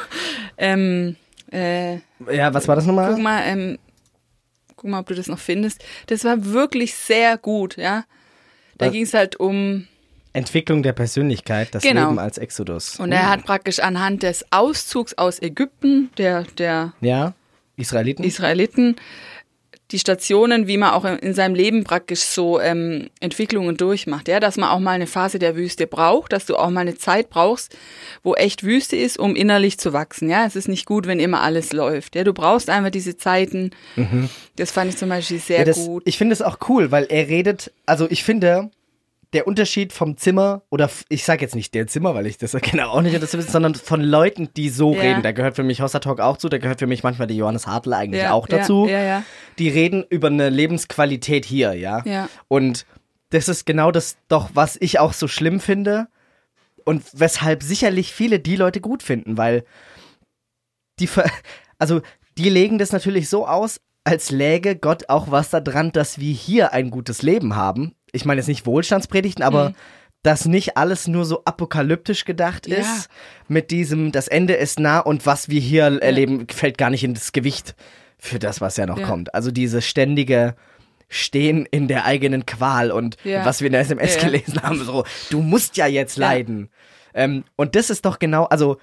Ähm, äh, Ja, was war das nochmal? guck mal, ähm, guck mal, ob du das noch findest. Das war wirklich sehr gut, ja. Da Was? ging es halt um, Entwicklung der Persönlichkeit, das Genau. Leben als Exodus. und er hat praktisch anhand des Auszugs aus Ägypten, der, der Ja, Israeliten? Israeliten, die Stationen, wie man auch in- in seinem Leben praktisch so ähm, Entwicklungen durchmacht, ja, dass man auch mal eine Phase der Wüste braucht, dass du auch mal eine Zeit brauchst, wo echt Wüste ist, um innerlich zu wachsen, ja, es ist nicht gut, wenn immer alles läuft, ja, du brauchst einfach diese Zeiten, das fand ich zum Beispiel sehr ja, das, gut. Ich finde es auch cool, weil er redet, also ich finde, der Unterschied vom Zimmer, oder ich sage jetzt nicht der Zimmer, weil ich das genau auch nicht das wissen, sondern von Leuten, die so Ja. reden. Da gehört für mich Hossa Talk auch zu, da gehört für mich manchmal die Johannes Hartl eigentlich Ja, auch dazu. ja. Die reden über eine Lebensqualität hier, ja. Ja. Und das ist genau das doch, was ich auch so schlimm finde und weshalb sicherlich viele die Leute gut finden, weil die, ver also die legen das natürlich so aus, als läge Gott auch was daran, dass wir hier ein gutes Leben haben. Ich meine jetzt nicht Wohlstandspredigten, aber Mhm. dass nicht alles nur so apokalyptisch gedacht Ja. ist. Mit diesem, das Ende ist nah und was wir hier erleben, fällt gar nicht ins Gewicht für das, was ja noch Ja. kommt. Also diese ständige Stehen in der eigenen Qual und Ja. was wir in der SMS Ja, ja. gelesen haben, so, du musst ja jetzt Ja. leiden. Ähm, und das ist doch genau, also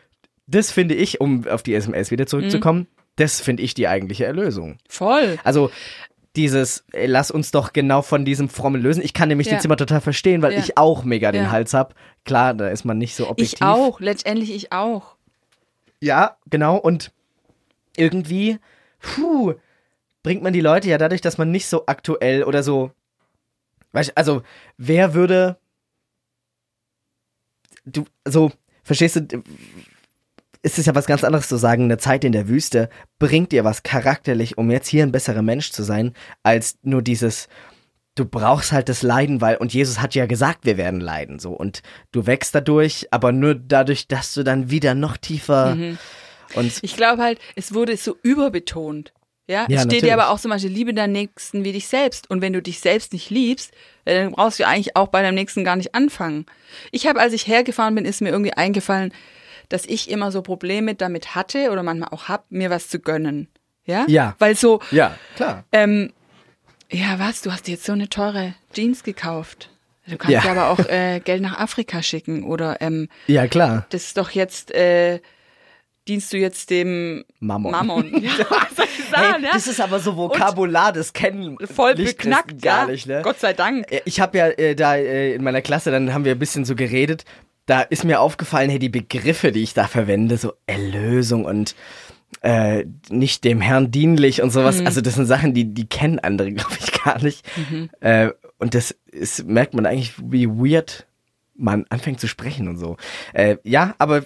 das finde ich, um auf die SMS wieder zurückzukommen, Mhm. das finde ich die eigentliche Erlösung. Voll. Also dieses, ey, lass uns doch genau von diesem Frommen lösen. Ich kann nämlich Ja. die Zimmer total verstehen, weil Ja. ich auch mega den Ja. Hals hab. Klar, da ist man nicht so objektiv. Ich auch, letztendlich ich auch. Ja, genau. Und irgendwie, puh, bringt man die Leute ja dadurch, dass man nicht so aktuell oder so. Weißt, also, wer würde. Du, so, verstehst du? Ist es ja was ganz anderes zu sagen, eine Zeit in der Wüste bringt dir was charakterlich, um jetzt hier ein besserer Mensch zu sein, als nur dieses, du brauchst halt das Leiden, weil, und Jesus hat ja gesagt, wir werden leiden, so, und du wächst dadurch, aber nur dadurch, dass du dann wieder noch tiefer und Ich glaube halt, es wurde so überbetont. Ja, Ja, es steht dir aber auch zum Beispiel, liebe deinen Nächsten wie dich selbst. Und wenn du dich selbst nicht liebst, äh, dann brauchst du eigentlich auch bei deinem Nächsten gar nicht anfangen. Ich habe, als ich hergefahren bin, ist mir irgendwie eingefallen, dass ich immer so Probleme damit hatte oder manchmal auch hab, mir was zu gönnen. Ja? Ja. Weil so, ja, klar. ähm, ja, was, du hast dir jetzt so eine teure Jeans gekauft. Du kannst Ja. aber auch äh, Geld nach Afrika schicken oder ähm, Ja, klar. das ist doch jetzt, äh, dienst du jetzt dem Mammon. Mammon. Ja, sagen, Hey, das ist aber so Vokabular, das kennen Voll beknackt, gar ja. nicht, ne? Gott sei Dank. Ich habe ja äh, da äh, in meiner Klasse, dann haben wir ein bisschen so geredet. Da ist mir aufgefallen, hey, die Begriffe, die ich da verwende, so Erlösung und äh, nicht dem Herrn dienlich und Mhm. sowas. Also das sind Sachen, die die kennen andere, glaube ich, gar nicht. Mhm. Äh, und das ist, merkt man eigentlich, wie weird man anfängt zu sprechen und so. Äh, ja, aber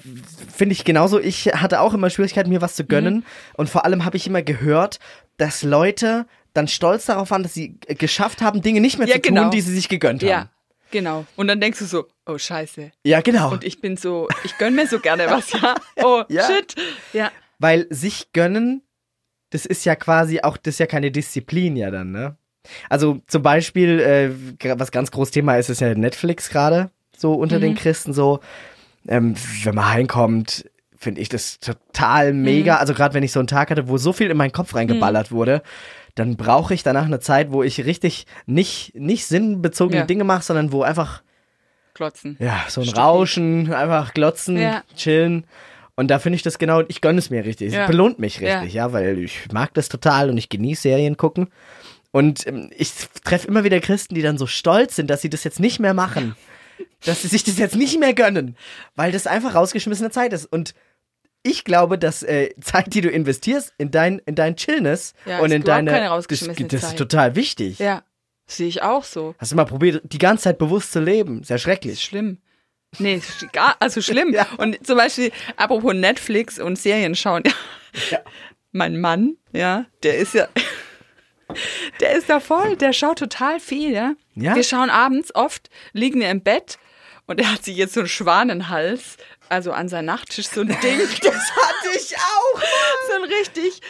finde ich genauso. Ich hatte auch immer Schwierigkeiten, mir was zu gönnen. Mhm. Und vor allem habe ich immer gehört, dass Leute dann stolz darauf waren, dass sie äh, geschafft haben, Dinge nicht mehr Ja, zu tun, genau. die sie sich gegönnt Ja, haben. Genau. Und dann denkst du so, oh scheiße. Ja, genau. Und ich bin so, ich gönn mir so gerne was, ja. Oh, Ja. shit. Ja. Weil sich gönnen, das ist ja quasi auch, das ist ja keine Disziplin ja dann, ne? Also zum Beispiel, äh, was ganz groß Thema ist, ist ja Netflix gerade so unter Mhm. den Christen so. Ähm, wenn man heimkommt, finde ich das total Mhm. mega. Also gerade wenn ich so einen Tag hatte, wo so viel in meinen Kopf reingeballert wurde, dann brauche ich danach eine Zeit, wo ich richtig nicht, nicht sinnbezogene Ja. Dinge mache, sondern wo einfach Klotzen. ja, so ein Stückchen. Rauschen, einfach glotzen, Ja. chillen. Und da finde ich das genau, ich gönne es mir richtig. Es Ja. belohnt mich Ja. richtig, ja. weil ich mag das total und ich genieße Serien gucken. Und ähm, ich treffe immer wieder Christen, die dann so stolz sind, dass sie das jetzt nicht mehr machen. dass sie sich das jetzt nicht mehr gönnen. Weil das einfach rausgeschmissene Zeit ist. Und ich glaube, dass äh, Zeit, die du investierst in dein, in dein Chillness Ja, und ist in deine. keine das, rausgeschmissene das ist Zeit. total wichtig. Ja. Sehe ich auch so. Hast du mal probiert, die ganze Zeit bewusst zu leben? Sehr Ist schrecklich. schlimm. Nee, ist gar, also schlimm. Ja. Und zum Beispiel, apropos Netflix und Serien schauen. Ja. Mein Mann, ja, der ist ja, der ist da voll, der schaut total viel, ja. Ja? Wir schauen abends oft, liegen wir im Bett und er hat sich jetzt so einen Schwanenhals, also an seinem Nachttisch so ein Ding. Das hatte ich auch. so ein richtig,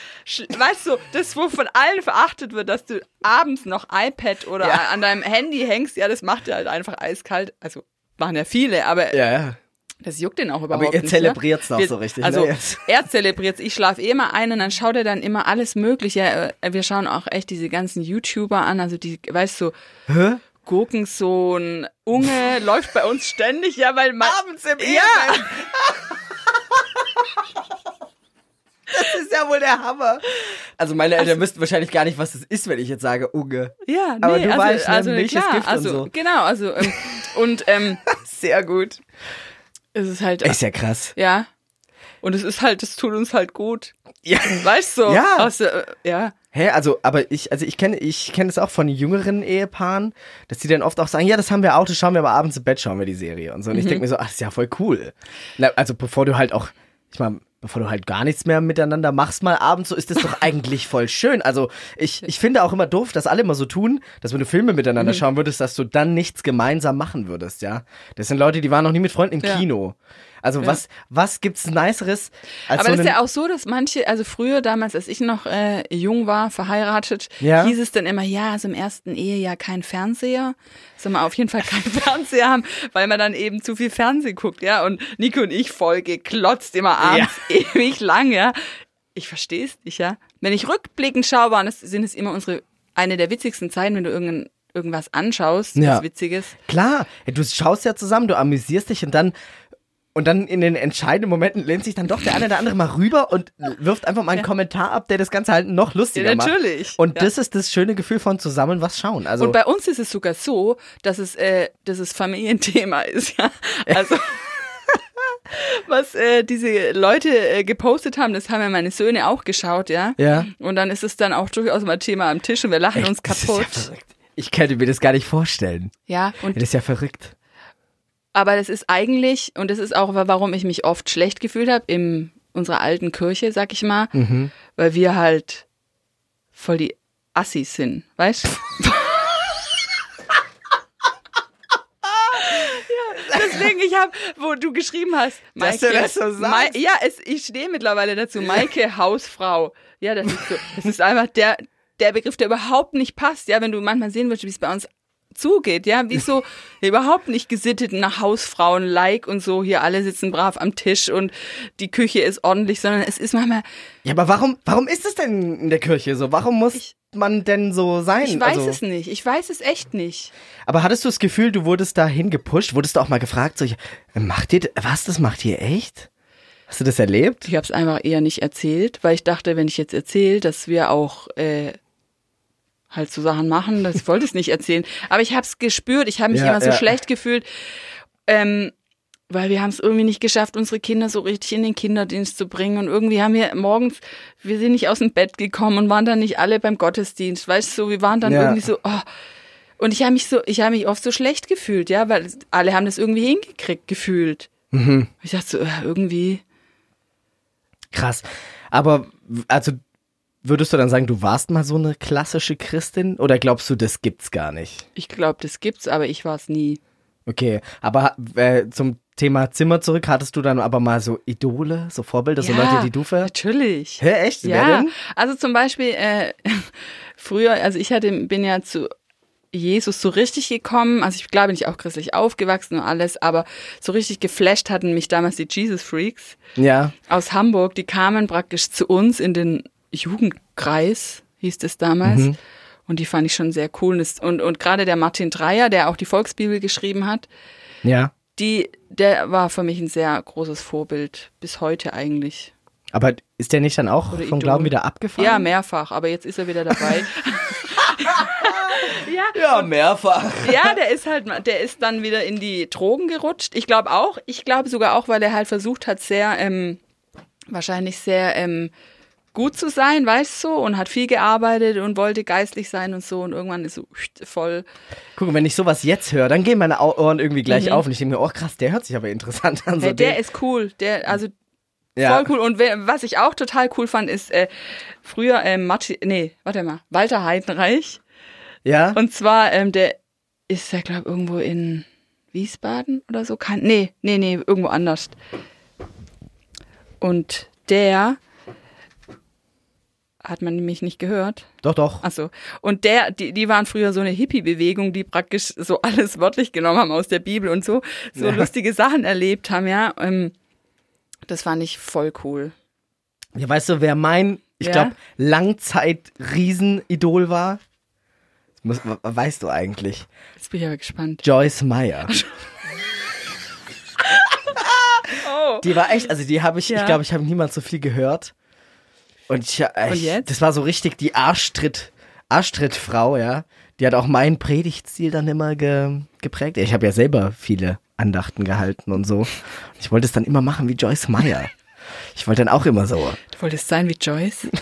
weißt du, das, wo von allen verachtet wird, dass du abends noch iPad oder Ja. an deinem Handy hängst, ja, das macht er halt einfach eiskalt. Also waren ja viele, aber Ja, ja. das juckt den auch überhaupt Aber ihr nicht. zelebriert's ja? noch Wir- so richtig, Also ne, er zelebriert Ich schlafe eh immer ein und dann schaut er dann immer alles Mögliche. Äh, Wir schauen auch echt diese ganzen YouTuber an, also die, weißt du, Hä? Gurkensohn, Unge läuft bei uns ständig, ja, weil man... Abends im Ja. Ehebett. Das ist ja wohl der Hammer. Also meine Eltern wüssten wahrscheinlich gar nicht, was das ist, wenn ich jetzt sage Unge. Ja, nee, Aber du also, weißt, ne, also Milch Gift und also so. genau, also ähm, und ähm, Sehr gut. es ist halt Ist ja krass. ja und es ist halt, es tut uns halt gut, Ja. weißt du? Ja. Aus, äh, ja, Hä, also, aber ich, also ich kenne, ich kenne es auch von jüngeren Ehepaaren, dass die dann oft auch sagen, ja, das haben wir auch, das schauen wir aber abends im Bett, schauen wir die Serie und so. Und Mhm. ich denke mir so, ach, das ist ja voll cool. Na, also bevor du halt auch, ich meine, bevor du halt gar nichts mehr miteinander machst mal abends, so ist das doch eigentlich voll schön. Also ich, ich finde auch immer doof, dass alle immer so tun, dass wenn du Filme miteinander Mhm. schauen würdest, dass du dann nichts gemeinsam machen würdest, ja. Das sind Leute, die waren noch nie mit Freunden im Ja. Kino. Also Ja. was, was gibt's Niceres als Aber so das ist ja auch so, dass manche, also früher damals, als ich noch äh, jung war, verheiratet, Ja. hieß es dann immer, ja, also im ersten Ehejahr kein Fernseher. Soll man auf jeden Fall keinen Fernseher haben, weil man dann eben zu viel Fernsehen guckt, ja. Und Nico und ich voll geklotzt immer abends ewig lang, ja. Ich verstehe es nicht, ja. Wenn ich rückblickend schaue, waren es, sind es immer unsere, eine der witzigsten Zeiten, wenn du irgendein, irgendwas anschaust, Ja. was Witziges. Klar, du schaust ja zusammen, du amüsierst dich und dann und dann in den entscheidenden Momenten lehnt sich dann doch der eine oder andere mal rüber und wirft einfach mal einen Kommentar ab, der das Ganze halt noch lustiger Ja, macht. natürlich. Und Ja. das ist das schöne Gefühl von zusammen was schauen. Also Und bei uns ist es sogar so, dass es, äh, dass es Familienthema ist, ja. Also was äh, diese Leute äh, gepostet haben, das haben ja meine Söhne auch geschaut, ja. Ja. Und dann ist es dann auch durchaus mal Thema am Tisch und wir lachen uns ist ja kaputt. verrückt. Ich könnte mir das gar nicht vorstellen. Ja, und Das ist ja verrückt. Aber das ist eigentlich und das ist auch warum ich mich oft schlecht gefühlt habe in unserer alten Kirche, sag ich mal, Mhm. weil wir halt voll die Assis sind, weißt? ja, deswegen ich habe, wo du geschrieben hast, Dass du das so sagst. Mai- ja, es, ich stehe mittlerweile dazu, Maike Hausfrau. Ja, das ist so, das ist einfach der der Begriff, der überhaupt nicht passt. Ja, wenn du manchmal sehen willst, wie es bei uns zugeht, ja, wie so überhaupt nicht gesittet nach Hausfrauen like und so hier alle sitzen brav am Tisch und die Küche ist ordentlich, sondern es ist manchmal Ja, aber warum, warum ist es denn in der Kirche so? Warum muss man denn so sein? ich weiß also, es nicht, ich weiß es echt nicht. Aber hattest du das Gefühl, du wurdest dahin gepusht? Wurdest du auch mal gefragt, so, macht ihr, was, das macht ihr echt? Hast du das erlebt? Ich habe es einfach eher nicht erzählt, weil ich dachte, wenn ich jetzt erzähle, dass wir auch äh, halt so Sachen machen, das ich wollte es nicht erzählen. Aber ich habe es gespürt, ich habe mich Ja, immer so ja. schlecht gefühlt, ähm, weil wir haben es irgendwie nicht geschafft, unsere Kinder so richtig in den Kinderdienst zu bringen. Und irgendwie haben wir morgens, wir sind nicht aus dem Bett gekommen und waren dann nicht alle beim Gottesdienst. Weißt du, so, wir waren dann Ja. irgendwie so, oh. Und ich habe mich so, ich habe mich oft so schlecht gefühlt, ja, weil alle haben das irgendwie hingekriegt gefühlt. Mhm. Ich dachte so, äh, irgendwie. Krass. Aber, also, würdest du dann sagen, du warst mal so eine klassische Christin? Oder glaubst du, das gibt's gar nicht? Ich glaube, das gibt's, aber ich war es nie. Okay, aber äh, zum Thema Zimmer zurück, hattest du dann aber mal so Idole, so Vorbilder, so Leute, die du ver... Natürlich. Hä, echt? Wer Ja, denn? also zum Beispiel äh, früher, also ich hatte, bin ja zu Jesus so richtig gekommen, also ich glaube, bin ich auch christlich aufgewachsen und alles, aber so richtig geflasht hatten mich damals die Jesus Freaks Ja. aus Hamburg, die kamen praktisch zu uns in den Jugendkreis, hieß es damals. Mhm. Und die fand ich schon sehr cool. Und, und, gerade der Martin Dreyer, der auch die Volksbibel geschrieben hat, Ja. die, der war für mich ein sehr großes Vorbild, bis heute eigentlich. Aber ist der nicht dann auch Oder vom Idol. Glauben wieder abgefahren? Ja, mehrfach, aber jetzt ist er wieder dabei. ja, Ja, mehrfach. ja, der ist halt, der ist dann wieder in die Drogen gerutscht. Ich glaube auch, ich glaube sogar auch, weil er halt versucht hat, sehr, ähm, wahrscheinlich sehr ähm, gut zu sein, weißt du, und hat viel gearbeitet und wollte geistlich sein und so und irgendwann ist so voll. Guck, wenn ich sowas jetzt höre, dann gehen meine Ohren irgendwie gleich auf und ich denke mir, oh krass, der hört sich aber interessant an. So Mhm. Hey, der den- ist cool, der, also ja. Voll cool. Und was ich auch total cool fand, ist äh, früher ähm, Martin, nee, warte mal, Walter Heidenreich. Ja? Und zwar, ähm, der ist ja, glaube irgendwo in Wiesbaden oder so. Kann, nee, nee, nee, irgendwo anders. Und der hat man nämlich nicht gehört. Doch, doch. Achso. Und der, die, die waren früher so eine Hippie-Bewegung, die praktisch so alles wörtlich genommen haben aus der Bibel und so, so Ja. lustige Sachen erlebt haben, ja. Ähm, das fand ich voll cool. Ja, weißt du, wer mein, ich Ja? glaube, Langzeit-Riesenidol war? Das muss, we- weißt du eigentlich? Jetzt bin ich aber gespannt. Joyce Meyer. Oh. Die war echt, also die habe ich, Ja. ich glaube, ich habe niemals so viel gehört. Und ich, äh, Und jetzt? das war so richtig die Arschtritt, Arschtrittfrau, ja. Die hat auch meinen Predigtstil dann immer ge, geprägt. Ich habe ja selber viele Andachten gehalten und so. Ich wollte es dann immer machen wie Joyce Meyer. Ich wollte dann auch immer so. Du wolltest sein wie Joyce?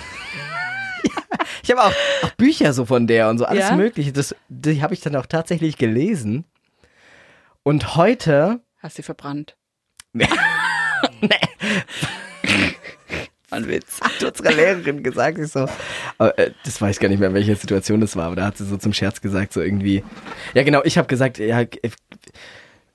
Ich habe auch, auch Bücher so von der und so alles Ja? Mögliche. Das, die habe ich dann auch tatsächlich gelesen. Und heute, Hast sie verbrannt. nee, Ein Witz. hat unsere Lehrerin gesagt, ich so, aber, äh, das weiß ich gar nicht mehr, in welcher Situation das war, aber da hat sie so zum Scherz gesagt, so irgendwie, ja genau, ich habe gesagt, ja, äh,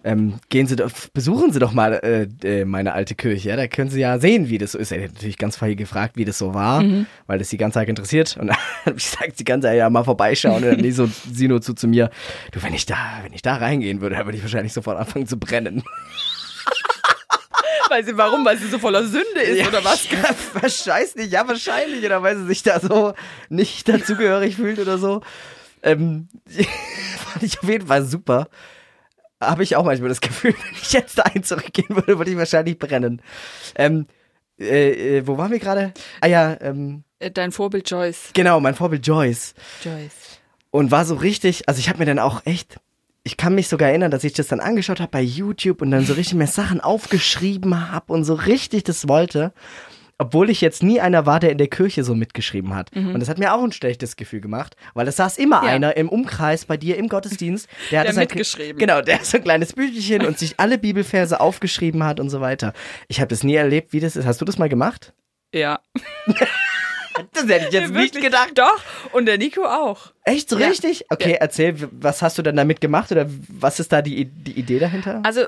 ähm, gehen Sie doch, besuchen Sie doch mal äh, äh, meine alte Kirche. Ja? Da können Sie ja sehen, wie das so ist. Er hat natürlich ganz viel gefragt, wie das so war, Mhm. weil das die ganze Zeit interessiert. Und dann habe ich gesagt, sie kann da ja mal vorbeischauen. Und dann die so, sie nur zu, zu mir, du, wenn ich da, wenn ich da reingehen würde, dann würde ich wahrscheinlich sofort anfangen zu brennen. Weil sie, warum? Weil sie so voller Sünde ist oder was? Ja, wahrscheinlich, ja, wahrscheinlich. Oder weil sie sich da so nicht dazugehörig fühlt oder so. Ähm, fand ich auf jeden Fall super. Habe ich auch manchmal das Gefühl, wenn ich jetzt da ein zurückgehen würde, würde ich wahrscheinlich brennen. Ähm, äh, äh, wo waren wir gerade? Ah ja, ähm, Äh, Dein Vorbild Joyce. genau, mein Vorbild Joyce. Joyce. Und war so richtig, also ich habe mir dann auch echt, ich kann mich sogar erinnern, dass ich das dann angeschaut habe bei YouTube und dann so richtig mehr Sachen aufgeschrieben habe und so richtig das wollte. Obwohl ich jetzt nie einer war, der in der Kirche so mitgeschrieben hat. Und das hat mir auch ein schlechtes Gefühl gemacht, weil es saß immer Ja. einer im Umkreis bei dir im Gottesdienst, der, hatte Der mitgeschrieben. Genau, der so ein kleines Büchchen und sich alle Bibelverse aufgeschrieben hat und so weiter. Ich habe das nie erlebt, wie das ist. Hast du das mal gemacht? Ja. Das hätte ich jetzt nicht Wirklich? gedacht. Doch. Und der Nico auch. Echt so Ja. richtig? Okay, erzähl, w- was hast du dann damit gemacht oder was ist da die, die Idee dahinter? Also,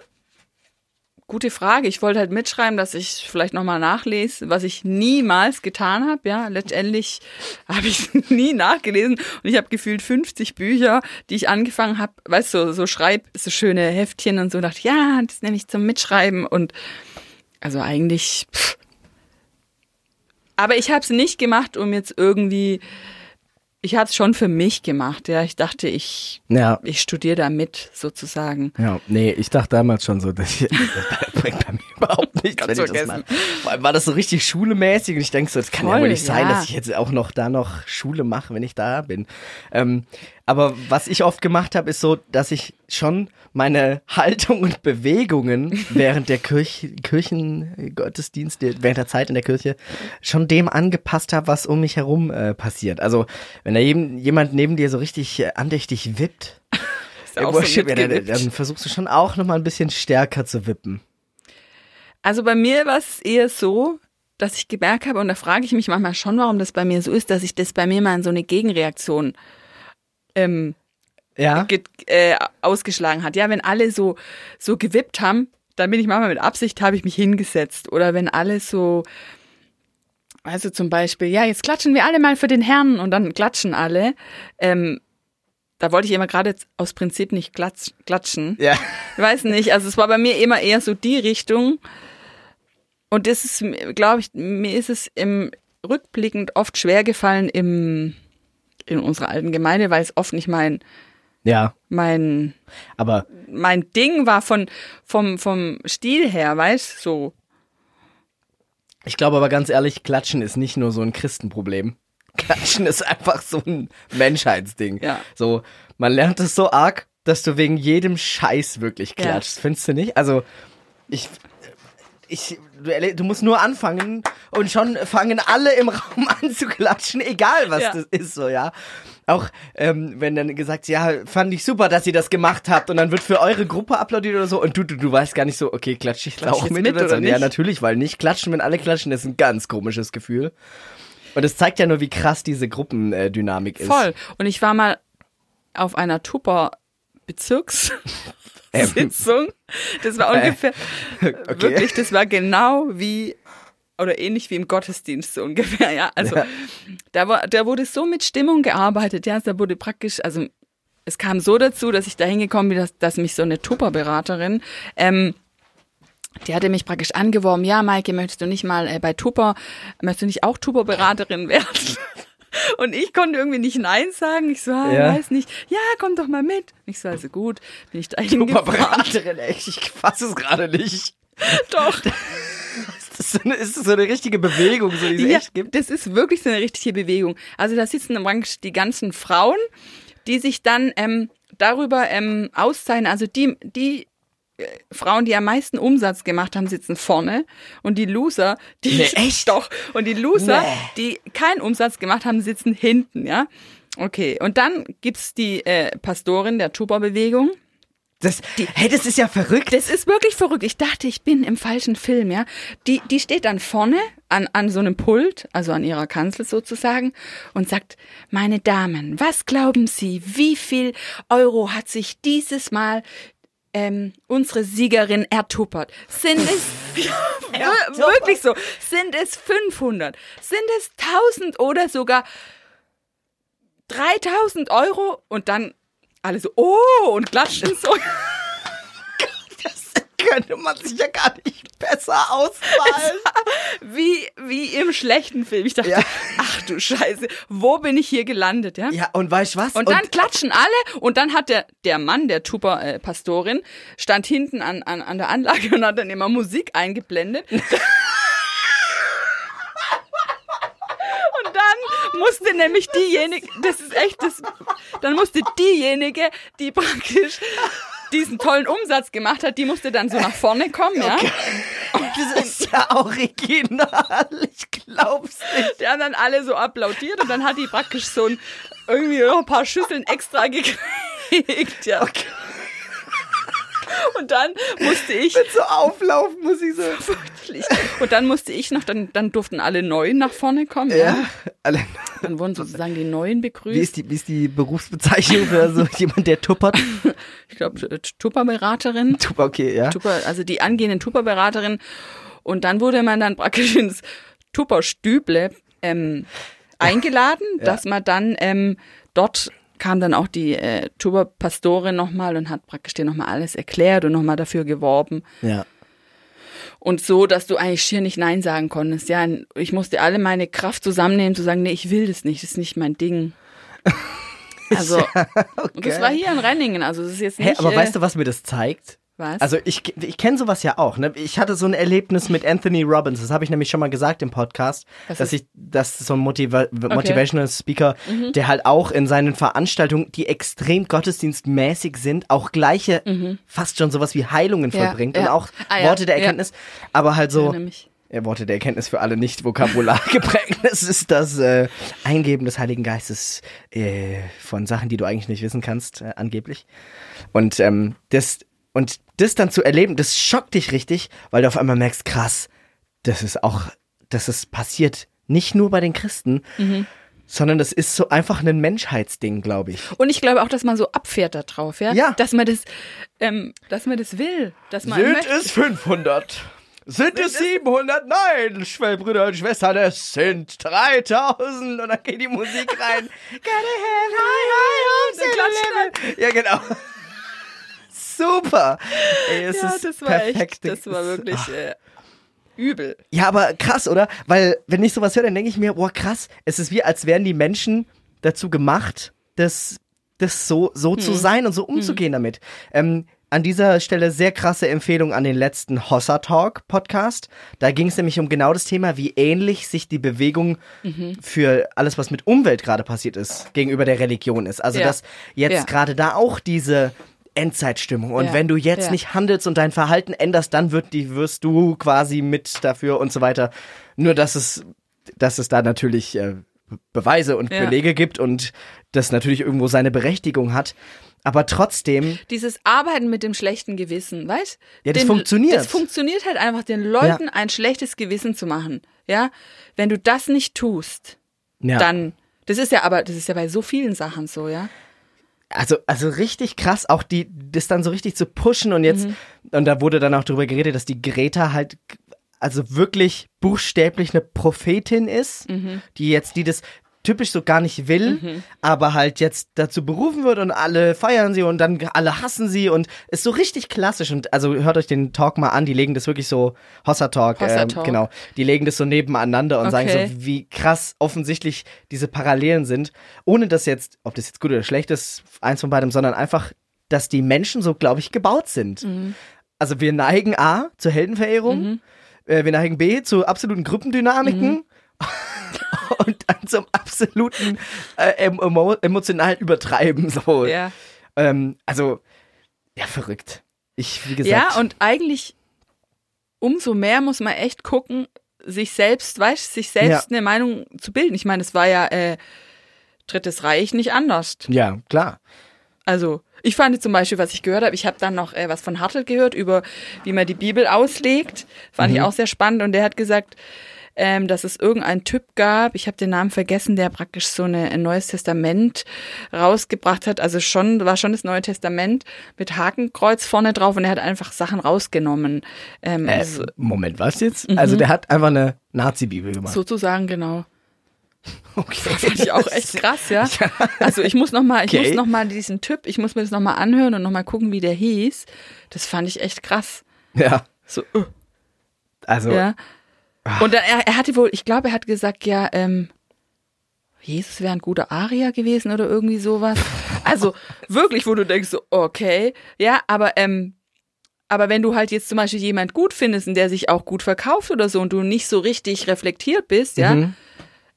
gute Frage. Ich wollte halt mitschreiben, dass ich vielleicht nochmal nachlese, was ich niemals getan habe. Ja, letztendlich habe ich nie nachgelesen und ich habe gefühlt 50 Bücher, die ich angefangen habe, weißt du, so, so schreib, so schöne Heftchen und so, dachte, ja, das nehme ich zum Mitschreiben und also eigentlich. Pff. Aber ich habe es nicht gemacht, um jetzt irgendwie. Ich habe es schon für mich gemacht, ja. Ich dachte, ich, Ja. ich studiere da mit, sozusagen. Ja, nee, ich dachte damals schon so, das bringt bei mir überhaupt nichts, wenn ich das vergessen. mache. War das so richtig schulemäßig und ich denke so, das kann ja Voll, wohl nicht sein, ja. dass ich jetzt auch noch da noch Schule mache, wenn ich da bin. Ähm, aber was ich oft gemacht habe, ist so, dass ich schon meine Haltung und Bewegungen während der Kirch Kirchengottesdienste, während der Zeit in der Kirche, schon dem angepasst habe, was um mich herum äh, passiert. Also, wenn da jemand neben dir so richtig äh, andächtig wippt, so ja, dann, dann versuchst du schon auch noch mal ein bisschen stärker zu wippen. Also bei mir war es eher so, dass ich gemerkt habe, und da frage ich mich manchmal schon, warum das bei mir so ist, dass sich das bei mir mal in so eine Gegenreaktion ähm, Ja? äh, ausgeschlagen hat. Ja, wenn alle so, so gewippt haben, dann bin ich manchmal mit Absicht, habe ich mich hingesetzt. Oder wenn alle so, also zum Beispiel, ja, jetzt klatschen wir alle mal für den Herrn und dann klatschen alle. Ähm, da wollte ich immer gerade aus Prinzip nicht klatsch, klatschen. Ja. Ich weiß nicht, also es war bei mir immer eher so die Richtung. Und das ist, glaube ich, mir ist es im rückblickend oft schwer gefallen im, in unserer alten Gemeinde, weil es oft nicht mein, Ja, mein, aber mein Ding war von, vom, vom Stil her, weißt so. ich glaube aber ganz ehrlich, Klatschen ist nicht nur so ein Christenproblem. Klatschen ist einfach so ein Menschheitsding. Ja. So, man lernt es so arg, dass du wegen jedem Scheiß wirklich Ja. klatschst. Findest du nicht? Also, ich, ich, du, du musst nur anfangen und schon fangen alle im Raum an zu klatschen, egal was Ja. das ist, so, ja. Auch ähm, wenn dann gesagt, ja, fand ich super, dass ihr das gemacht habt und dann wird für eure Gruppe applaudiert oder so und du, du, du weißt gar nicht so, okay, klatsch ich Klatsch auch mit, mit oder, oder so? Ja, nicht? natürlich, weil nicht klatschen, wenn alle klatschen, ist ein ganz komisches Gefühl. Und es zeigt ja nur, wie krass diese Gruppendynamik ist. Voll. Und ich war mal auf einer Tupper-Bezirkssitzung. Das war ungefähr, Okay. wirklich, das war genau wie, oder ähnlich wie im Gottesdienst so ungefähr, ja. Also, Ja. da, war, da wurde so mit Stimmung gearbeitet, ja. Da wurde praktisch, also, es kam so dazu, dass ich da hingekommen bin, dass, dass mich so eine Tupper-Beraterin, ähm, die hatte mich praktisch angeworben, ja, Maike, möchtest du nicht mal äh, bei Tupper, möchtest du nicht auch Tupper-Beraterin werden? Und ich konnte irgendwie nicht Nein sagen. Ich so, ah, Ja. weiß nicht. Ja, komm doch mal mit. Ich so, also gut, bin ich da. Beraterin, echt, ich fasse es gerade nicht. Doch. Ist das, so eine, ist das so eine richtige Bewegung, so, die es Ja, echt gibt? das ist wirklich so eine richtige Bewegung. Also da sitzen im Rang die ganzen Frauen, die sich dann ähm, darüber ähm, auszeichnen. Also die, die Frauen, die am meisten Umsatz gemacht haben, sitzen vorne und die Loser, die Nee, echt? doch und die Loser, Nee. die keinen Umsatz gemacht haben, sitzen hinten, ja. Okay, und dann gibt's die äh, Pastorin der Tuba-Bewegung. Das, hey, das ist ja verrückt. Das ist wirklich verrückt. Ich dachte, ich bin im falschen Film, ja. Die, die steht dann vorne an, an so einem Pult, also an ihrer Kanzel sozusagen, und sagt, meine Damen, was glauben Sie, wie viel Euro hat sich dieses Mal ähm, unsere Siegerin ertuppert. Sind es wir- wirklich so? Sind es 500? Sind es 1000 oder sogar 3000 Euro? Und dann alle so, oh, und klatschen so. Könnte man sich ja gar nicht besser ausmalen. Wie, wie im schlechten Film. Ich dachte, Ja. ach du Scheiße, wo bin ich hier gelandet, ja? Ja, und weißt du was? Und dann klatschen alle und dann hat der, der Mann, der Tuba-Pastorin, stand hinten an, an, an der Anlage und hat dann immer Musik eingeblendet. und dann musste nämlich diejenige, das ist echt, das, dann musste diejenige, die praktisch diesen tollen Umsatz gemacht hat, die musste dann so nach vorne kommen, ja. das ist ja original. Ich glaub's nicht. Die haben dann alle so applaudiert und dann hat die praktisch so ein, irgendwie noch ein paar Schüsseln extra gekriegt, ja. Und dann musste ich, Mit so auflaufen muss ich so. und dann musste ich noch, dann, dann durften alle Neuen nach vorne kommen, ja. Ja, alle. Dann wurden sozusagen die Neuen Wie begrüßt. ist die, wie ist die Berufsbezeichnung für so jemand, der tuppert? Ich glaube, Tupperberaterin. Tupper, okay, ja. Tupper, also die angehenden Tupperberaterin. Und dann wurde man dann praktisch ins Tupperstüble ähm, eingeladen, dass man dann ähm, dort kam dann auch die äh, Tupperpastorin nochmal und hat praktisch dir nochmal alles erklärt und nochmal dafür geworben. Ja. Und so, dass du eigentlich schier nicht Nein sagen konntest. Ja, ich musste alle meine Kraft zusammennehmen, zu sagen, nee, ich will das nicht, das ist nicht mein Ding. Also, und das war hier in Renningen, also das ist jetzt nicht. Hä, aber äh, weißt du, was mir das zeigt? Was? Also ich, ich kenne sowas ja auch. Ne? Ich hatte so ein Erlebnis mit Anthony Robbins. Das habe ich nämlich schon mal gesagt im Podcast, Was dass ich, das ist so ein Motiva Motivational Speaker, der halt auch in seinen Veranstaltungen, die extrem gottesdienstmäßig sind, auch gleiche, fast schon sowas wie Heilungen Ja, vollbringt und ja. auch Ah, ja, Worte der. Erkenntnis, aber halt so. Ja, Worte der Erkenntnis für alle nicht Vokabular geprägt. Das ist das äh, Eingeben des Heiligen Geistes äh, von Sachen, die du eigentlich nicht wissen kannst, äh, angeblich. Und ähm, das und das dann zu erleben, das schockt dich richtig, weil du auf einmal merkst, krass, das ist auch, das ist passiert nicht nur bei den Christen, sondern das ist so einfach ein Menschheitsding, glaube ich. Und ich glaube auch, dass man so abfährt da drauf, ja? Ja. Dass man das, ähm, dass man das will. Dass man möchte- es 500? Sind, es 700? Nein, Schwellbrüder und Schwestern, es sind 3000. Und dann geht die Musik rein. Gotta have high, high klatschen living. Ja, genau. Super. Ey, es ja, ist das war perfekt. echt, das war wirklich Ach. äh, übel. Ja, aber krass, oder? Weil, wenn ich sowas höre, dann denke ich mir, boah, krass, es ist wie, als wären die Menschen dazu gemacht, das, das so, so zu sein und so umzugehen damit. Ähm, an dieser Stelle sehr krasse Empfehlung an den letzten Hossa Talk Podcast. Da ging es nämlich um genau das Thema, wie ähnlich sich die Bewegung für alles, was mit Umwelt gerade passiert ist, gegenüber der Religion ist. Also, Ja. dass jetzt Ja. gerade da auch diese Endzeitstimmung. Und Ja. wenn du jetzt Ja. nicht handelst und dein Verhalten änderst, dann wird die, wirst du quasi mit dafür und so weiter. Nur dass es, dass es da natürlich äh, Beweise und Ja. Belege gibt und das natürlich irgendwo seine Berechtigung hat. Aber trotzdem, Dieses Arbeiten mit dem schlechten Gewissen, weißt? Ja, das Den- funktioniert. Das funktioniert halt einfach, den Leuten ein schlechtes Gewissen zu machen. Ja? Wenn du das nicht tust, ja. dann, das ist ja aber, das ist ja bei so vielen Sachen so, ja? Also, also richtig krass, auch die, das dann so richtig zu pushen und jetzt, und da wurde dann auch drüber geredet, dass die Greta halt, also wirklich buchstäblich eine Prophetin ist, die jetzt, die das typisch so gar nicht will, aber halt jetzt dazu berufen wird und alle feiern sie und dann alle hassen sie und ist so richtig klassisch und also hört euch den Talk mal an, die legen das wirklich so, Hossa Talk, Hossa ähm, Talk. genau, die legen das so nebeneinander und sagen Okay. so, wie krass offensichtlich diese Parallelen sind, ohne dass jetzt, ob das jetzt gut oder schlecht ist, eins von beidem, sondern einfach, dass die Menschen so, glaube ich, gebaut sind. Mhm. Also wir neigen A zur Heldenverehrung, äh, wir neigen B zu absoluten Gruppendynamiken Mhm. und dann zum absoluten äh, emo emotionalen Übertreiben. So. Ja. Ähm, also, ja, verrückt. Ich, wie gesagt, Ja, und eigentlich umso mehr muss man echt gucken, sich selbst, weißt sich selbst Ja. eine Meinung zu bilden. Ich meine, es war ja äh, Drittes Reich nicht anders. ja, klar. Also, ich fand zum Beispiel, was ich gehört habe, ich habe dann noch äh, was von Hartl gehört über, wie man die Bibel auslegt. Fand Mhm. ich auch sehr spannend. Und der hat gesagt, ähm, dass es irgendeinen Typ gab, ich habe den Namen vergessen, der praktisch so eine, ein neues Testament rausgebracht hat. Also schon, war schon das Neue Testament mit Hakenkreuz vorne drauf und er hat einfach Sachen rausgenommen. Ähm, Äh, also, Moment, was jetzt? Also der hat einfach eine Nazi-Bibel gemacht. sozusagen, genau. okay. Fand ich auch echt krass, ja. Also ich muss noch mal, ich Okay. muss noch mal diesen Typ, ich muss mir das noch mal anhören und noch mal gucken, wie der hieß. Das fand ich echt krass. Ja, So, uh, also ja. Und dann, er, er hatte wohl, ich glaube, er hat gesagt, ja, ähm, Jesus wäre ein guter Arier gewesen oder irgendwie sowas. Also wirklich, wo du denkst, so, okay, ja, aber ähm, aber wenn du halt jetzt zum Beispiel jemand gut findest und der sich auch gut verkauft oder so und du nicht so richtig reflektiert bist, ja, Mhm.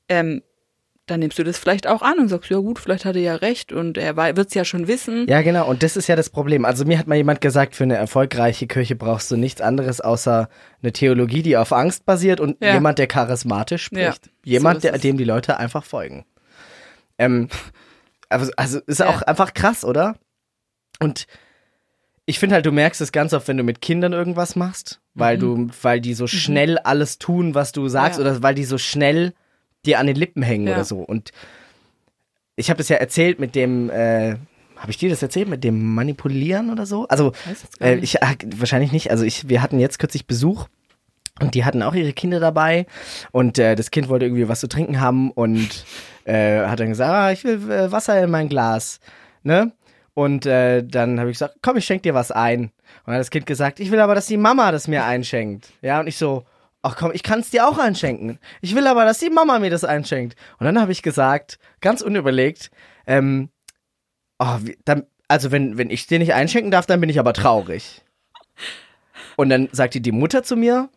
ähm, dann nimmst du das vielleicht auch an und sagst, ja gut, vielleicht hat er ja recht und er wird es ja schon wissen. Ja, genau. Und das ist ja das Problem. Also mir hat mal jemand gesagt, für eine erfolgreiche Kirche brauchst du nichts anderes außer eine Theologie, die auf Angst basiert und Ja. jemand, der charismatisch spricht. Ja, jemand, so der, dem die Leute einfach folgen. Ähm, also, also ist Ja. auch einfach krass, oder? Und ich finde halt, du merkst es ganz oft, wenn du mit Kindern irgendwas machst, weil du, weil die so schnell alles tun, was du sagst, Mhm. Oder weil die so schnell dir an den Lippen hängen Ja. oder so. Und ich habe das ja erzählt mit dem, äh, habe ich dir das erzählt mit dem Manipulieren oder so? Also äh, ich ah, wahrscheinlich nicht. Also ich, wir hatten jetzt kürzlich Besuch und die hatten auch ihre Kinder dabei und äh, das Kind wollte irgendwie was zu trinken haben und äh, hat dann gesagt, ah, ich will äh, Wasser in mein Glas, ne? Und äh, dann habe ich gesagt, komm, ich schenk dir was ein. Und dann hat das Kind gesagt, ich will aber, dass die Mama das mir einschenkt. Ja, und ich so, ach komm, ich kann es dir auch einschenken. Ich will aber, dass die Mama mir das einschenkt. Und dann habe ich gesagt, ganz unüberlegt, ähm, oh, wie, dann, also wenn, wenn ich dir nicht einschenken darf, dann bin ich aber traurig. Und dann sagte die Mutter zu mir,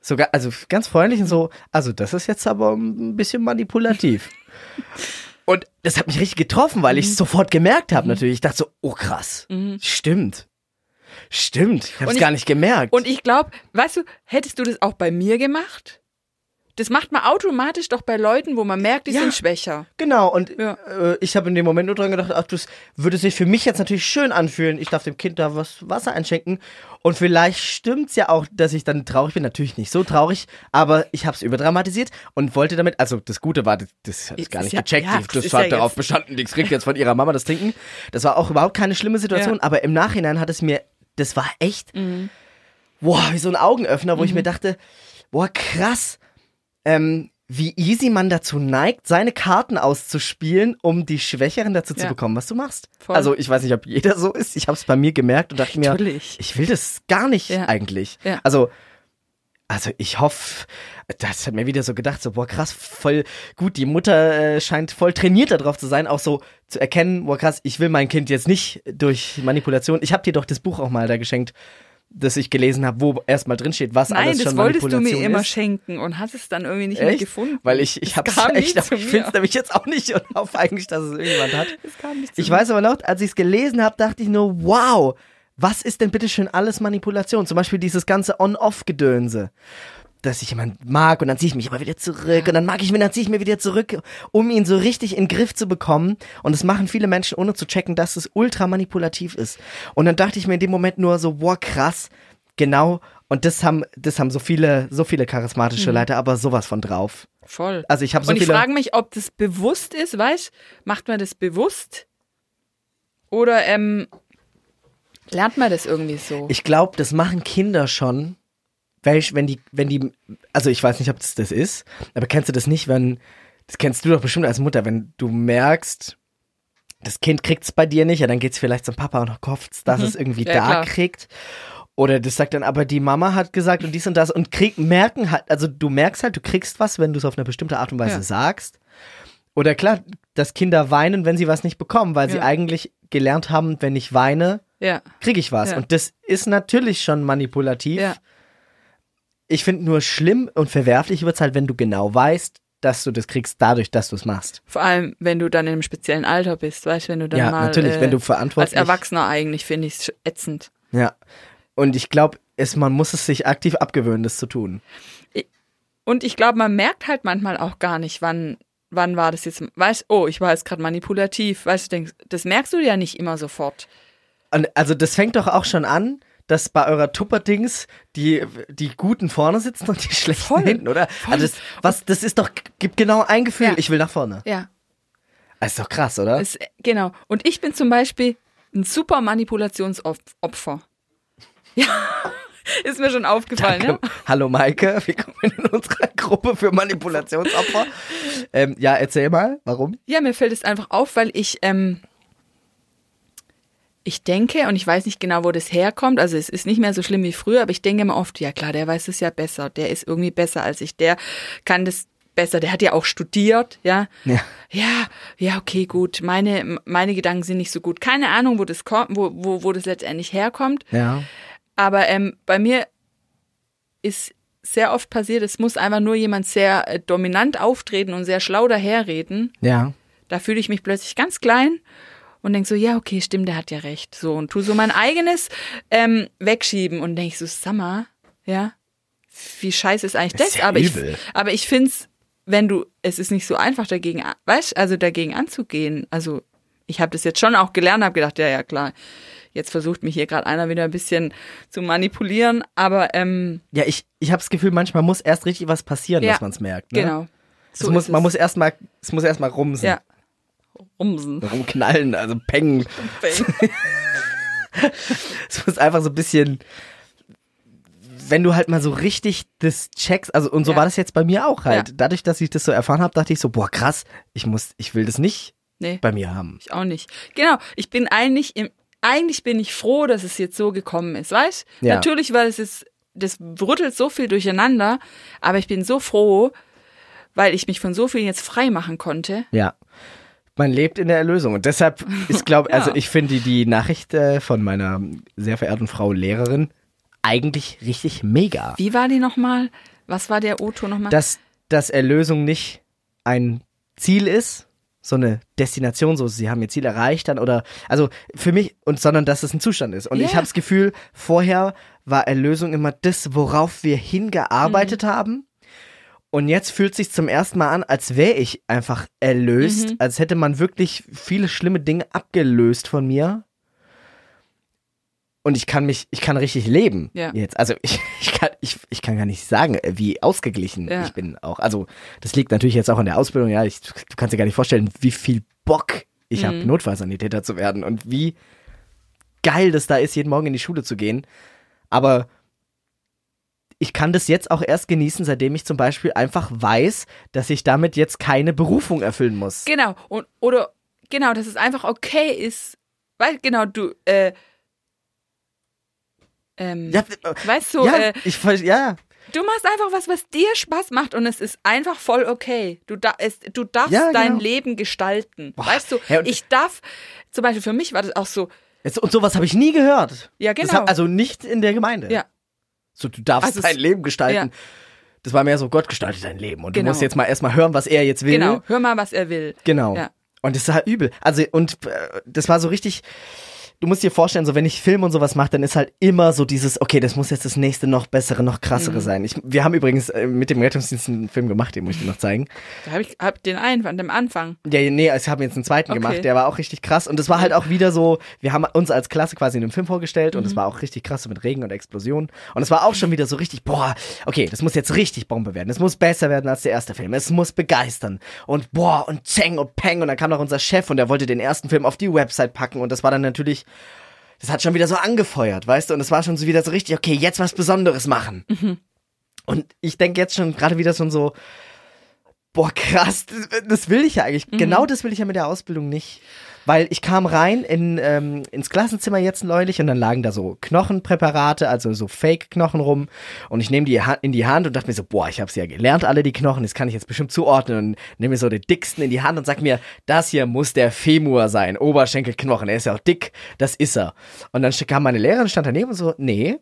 sogar, also ganz freundlich und so, also das ist jetzt aber ein bisschen manipulativ. Und das hat mich richtig getroffen, weil ich es sofort gemerkt habe natürlich. Ich dachte so, oh krass, stimmt. Stimmt, ich habe Und es ich- gar nicht gemerkt. Und ich glaube, weißt du, hättest du das auch bei mir gemacht? Das macht man automatisch doch bei Leuten, wo man merkt, die Ja. sind schwächer. Genau, und Ja. äh, ich habe in dem Moment nur dran gedacht, ach, das würde sich für mich jetzt natürlich schön anfühlen. Ich darf dem Kind da was Wasser einschenken. Und vielleicht stimmt's ja auch, dass ich dann traurig bin. Natürlich nicht so traurig, aber ich habe es überdramatisiert und wollte damit, also das Gute war, das, das Ist- gar nicht ja- gecheckt. ja, das das ja darauf bestanden, die kriegt jetzt von ihrer Mama das Trinken. Das war auch überhaupt keine schlimme Situation, aber im Nachhinein hat es mir, das war echt, Mhm. boah, wie so ein Augenöffner, wo ich mir dachte, boah, krass, ähm, wie easy man dazu neigt, seine Karten auszuspielen, um die Schwächeren dazu zu Ja. bekommen, was du machst. Voll. Also ich weiß nicht, ob jeder so ist. Ich habe es bei mir gemerkt und dachte mir, Natürlich. ich will das gar nicht Ja. eigentlich. Ja. Also also ich hoffe, das hat mir wieder so gedacht, so boah krass, voll gut, die Mutter äh, scheint voll trainiert darauf zu sein, auch so zu erkennen, boah krass, ich will mein Kind jetzt nicht durch Manipulation. Ich habe dir doch das Buch auch mal da geschenkt, das ich gelesen habe, wo erstmal drin steht, was Nein, alles das schon wolltest du Manipulation mir immer ist. schenken und hast es dann irgendwie nicht mehr Echt? gefunden. Weil ich, ich Es kam nie echt, zu ich finde es nämlich jetzt auch nicht und hoffe eigentlich, dass es irgendjemand hat. Es kam nicht zu Ich mir. weiß aber noch, als ich es gelesen habe, dachte ich nur, wow, was ist denn bitte schön alles Manipulation? Zum Beispiel dieses ganze On-Off-Gedönse. Dass ich jemand mag und dann ziehe ich mich immer wieder zurück und dann mag ich ihn, dann ziehe ich mir wieder zurück, um ihn so richtig in den Griff zu bekommen. Und das machen viele Menschen, ohne zu checken, dass es ultra manipulativ ist. Und dann dachte ich mir in dem Moment nur so, wow, krass, genau. Und das haben, das haben so viele, so viele charismatische Leiter, aber sowas von drauf. Voll. Also ich habe so und ich frage mich, ob das bewusst ist, weißt Macht man das bewusst? Oder ähm, lernt man das irgendwie so? Ich glaube, das machen Kinder schon, welch, wenn die, wenn die, also ich weiß nicht, ob das das ist, aber kennst du das nicht, wenn, das kennst du doch bestimmt als Mutter, wenn du merkst, das Kind kriegt's bei dir nicht, ja, dann geht's vielleicht zum Papa und hofft's, dass es irgendwie Mhm. Ja, da klar. kriegt. Oder das sagt dann, aber die Mama hat gesagt und dies und das und krieg, merken halt, also du merkst halt, du kriegst was, wenn du es auf eine bestimmte Art und Weise Ja. sagst. Oder klar, dass Kinder weinen, wenn sie was nicht bekommen, weil sie Ja. eigentlich gelernt haben, wenn ich weine, ja. kriege ich was. Ja. Und das ist natürlich schon manipulativ. Ja. Ich finde nur schlimm und verwerflich wird's halt, wenn du genau weißt, dass du das kriegst, dadurch, dass du es machst. Vor allem, wenn du dann in einem speziellen Alter bist, weißt du, wenn du dann ja, mal natürlich, äh, wenn du als verantwortlich Erwachsener eigentlich finde ich es ätzend. Ja. Und ich glaube, es, man muss es sich aktiv abgewöhnen, das zu tun. Und ich glaube, man merkt halt manchmal auch gar nicht, wann, wann war das jetzt, weißt, oh, ich war jetzt gerade manipulativ, weißt du, denkst, das merkst du ja nicht immer sofort. Und also das fängt doch auch schon an, dass bei eurer Tupperdings die, die Guten vorne sitzen und die Schlechten Voll. hinten, oder? Also das, was, das ist doch, gibt genau ein Gefühl, Ja. ich will nach vorne. Ja. Das ist doch krass, oder? Es, genau. Und ich bin zum Beispiel ein super Manipulationsopfer. Ja. Ist mir schon aufgefallen, Danke. ne? Hallo Maike, willkommen in unserer Gruppe für Manipulationsopfer. ähm, ja, erzähl mal, warum? Ja, mir fällt es einfach auf, weil ich, ähm, ich denke, und ich weiß nicht genau, wo das herkommt, also es ist nicht mehr so schlimm wie früher, aber ich denke immer oft, ja klar, der weiß es ja besser, der ist irgendwie besser als ich, der kann das besser, der hat ja auch studiert, ja. Ja. Ja, ja, okay, gut. Meine, meine Gedanken sind nicht so gut. Keine Ahnung, wo das kommt, wo, wo, wo das letztendlich herkommt. Ja. Aber ähm, bei mir ist sehr oft passiert, es muss einfach nur jemand sehr äh, dominant auftreten und sehr schlau daherreden. Ja. Da fühle ich mich plötzlich ganz klein und denke so, ja, okay, stimmt, der hat ja recht. So und tu so mein eigenes ähm, wegschieben und denke so, Summer, ja, wie scheiße ist eigentlich Das das? ja aber, ich, aber ich finde es, wenn du, es ist nicht so einfach dagegen, weißt, also dagegen anzugehen. Also ich habe das jetzt schon auch gelernt, habe gedacht, ja, ja, klar, jetzt versucht mich hier gerade einer wieder ein bisschen zu manipulieren, aber ähm, Ja, ich, ich habe das Gefühl, manchmal muss erst richtig was passieren, Ja, dass man es merkt. Ne? genau. Es muss, man muss erst mal, es muss erst mal rumsen. ja. Rumsen. Rumknallen, also pengen. Es muss einfach so ein bisschen, wenn du halt mal so richtig das checkst, also und so Ja. war das jetzt bei mir auch halt. Ja. Dadurch, dass ich das so erfahren habe, dachte ich so, boah, krass, ich muss, ich will das nicht Nee. bei mir haben. Ich auch nicht. Genau, ich bin eigentlich im, eigentlich bin ich froh, dass es jetzt so gekommen ist, weißt? Ja. Natürlich, weil es ist, das rüttelt so viel durcheinander, aber ich bin so froh, weil ich mich von so vielen jetzt frei machen konnte. Ja. Man lebt in der Erlösung und deshalb ist, glaube Ja. also ich finde die, Nachricht äh, von meiner sehr verehrten Frau Lehrerin eigentlich richtig mega. Wie war die nochmal? Was war der Otto nochmal? dass, dass Erlösung nicht ein Ziel ist, so eine Destination, so sie haben ihr Ziel erreicht dann oder also für mich und sondern dass es ein Zustand ist. Und ich Ja. habe das Gefühl, vorher war Erlösung immer das, worauf wir hingearbeitet Mhm. haben. Und jetzt fühlt sich zum ersten Mal an, als wäre ich einfach erlöst, Mhm. als hätte man wirklich viele schlimme Dinge abgelöst von mir. Und ich kann mich, ich kann richtig leben Ja. jetzt. Also ich, ich, kann, ich, ich kann gar nicht sagen, wie ausgeglichen Ja. ich bin auch. Also das liegt natürlich jetzt auch an der Ausbildung. Ja, ich, du kannst dir gar nicht vorstellen, wie viel Bock ich Mhm. habe, Notfallsanitäter zu werden und wie geil das da ist, jeden Morgen in die Schule zu gehen. Aber ich kann das jetzt auch erst genießen, seitdem ich zum Beispiel einfach weiß, dass ich damit jetzt keine Berufung erfüllen muss. Genau, und, oder, genau, dass es einfach okay ist, weil, genau, du, äh, ähm, Ja, weißt du, ja, äh, ich, ja, Du machst einfach was, was dir Spaß macht und es ist einfach voll okay. Du, da, es, du darfst Ja, dein genau. Leben gestalten. Boah, Weißt du, und- ich darf, zum Beispiel für mich war das auch so, Jetzt- und sowas habe ich nie gehört. ja genau. hab, also nicht in der Gemeinde. ja, So, du darfst Also dein Leben gestalten. ja. Das war mehr so, Gott gestaltet dein Leben. Und Genau. du musst jetzt mal erstmal hören, was er jetzt will. genau. Hör mal, was er will. Genau. Ja. Und das ist halt übel. Also, und äh, das war so richtig. Du musst dir vorstellen, so wenn ich Film und sowas mache, dann ist halt immer so dieses, okay, das muss jetzt das nächste noch bessere, noch Mhm. krassere sein. Ich, wir haben übrigens äh, mit dem Rettungsdienst einen Film gemacht, den muss ich dir noch zeigen. Da habe ich hab den einen von dem Anfang. Ja, nee, ich habe jetzt einen zweiten Okay. gemacht, der war auch richtig krass. Und das war halt auch wieder so, wir haben uns als Klasse quasi in einem Film vorgestellt und es Mhm. war auch richtig krass mit Regen und Explosionen. Und es war auch schon wieder so richtig, boah, okay, das muss jetzt richtig Bombe werden. Es muss besser werden als der erste Film. Es muss begeistern. Und boah, und Zeng und Peng. Und dann kam noch unser Chef und der wollte den ersten Film auf die Website packen. Und das war dann natürlich, das hat schon wieder so angefeuert, weißt du? Und es war schon so wieder so richtig, okay, jetzt was Besonderes machen. Und ich denke jetzt schon gerade wieder schon so, boah, krass, das, das will ich ja eigentlich. Genau das will ich ja mit der Ausbildung nicht. Weil ich kam rein in, ähm, ins Klassenzimmer jetzt neulich und dann lagen da so Knochenpräparate, also so Fake-Knochen rum. Und ich nehme die in die Hand und dachte mir so, boah, ich habe ja gelernt, alle die Knochen, das kann ich jetzt bestimmt zuordnen. Und nehme mir so den dicksten in die Hand und sag mir, das hier muss der Femur sein, Oberschenkelknochen, er ist ja auch dick, das ist er. Und dann kam meine Lehrerin, stand daneben und so, nee,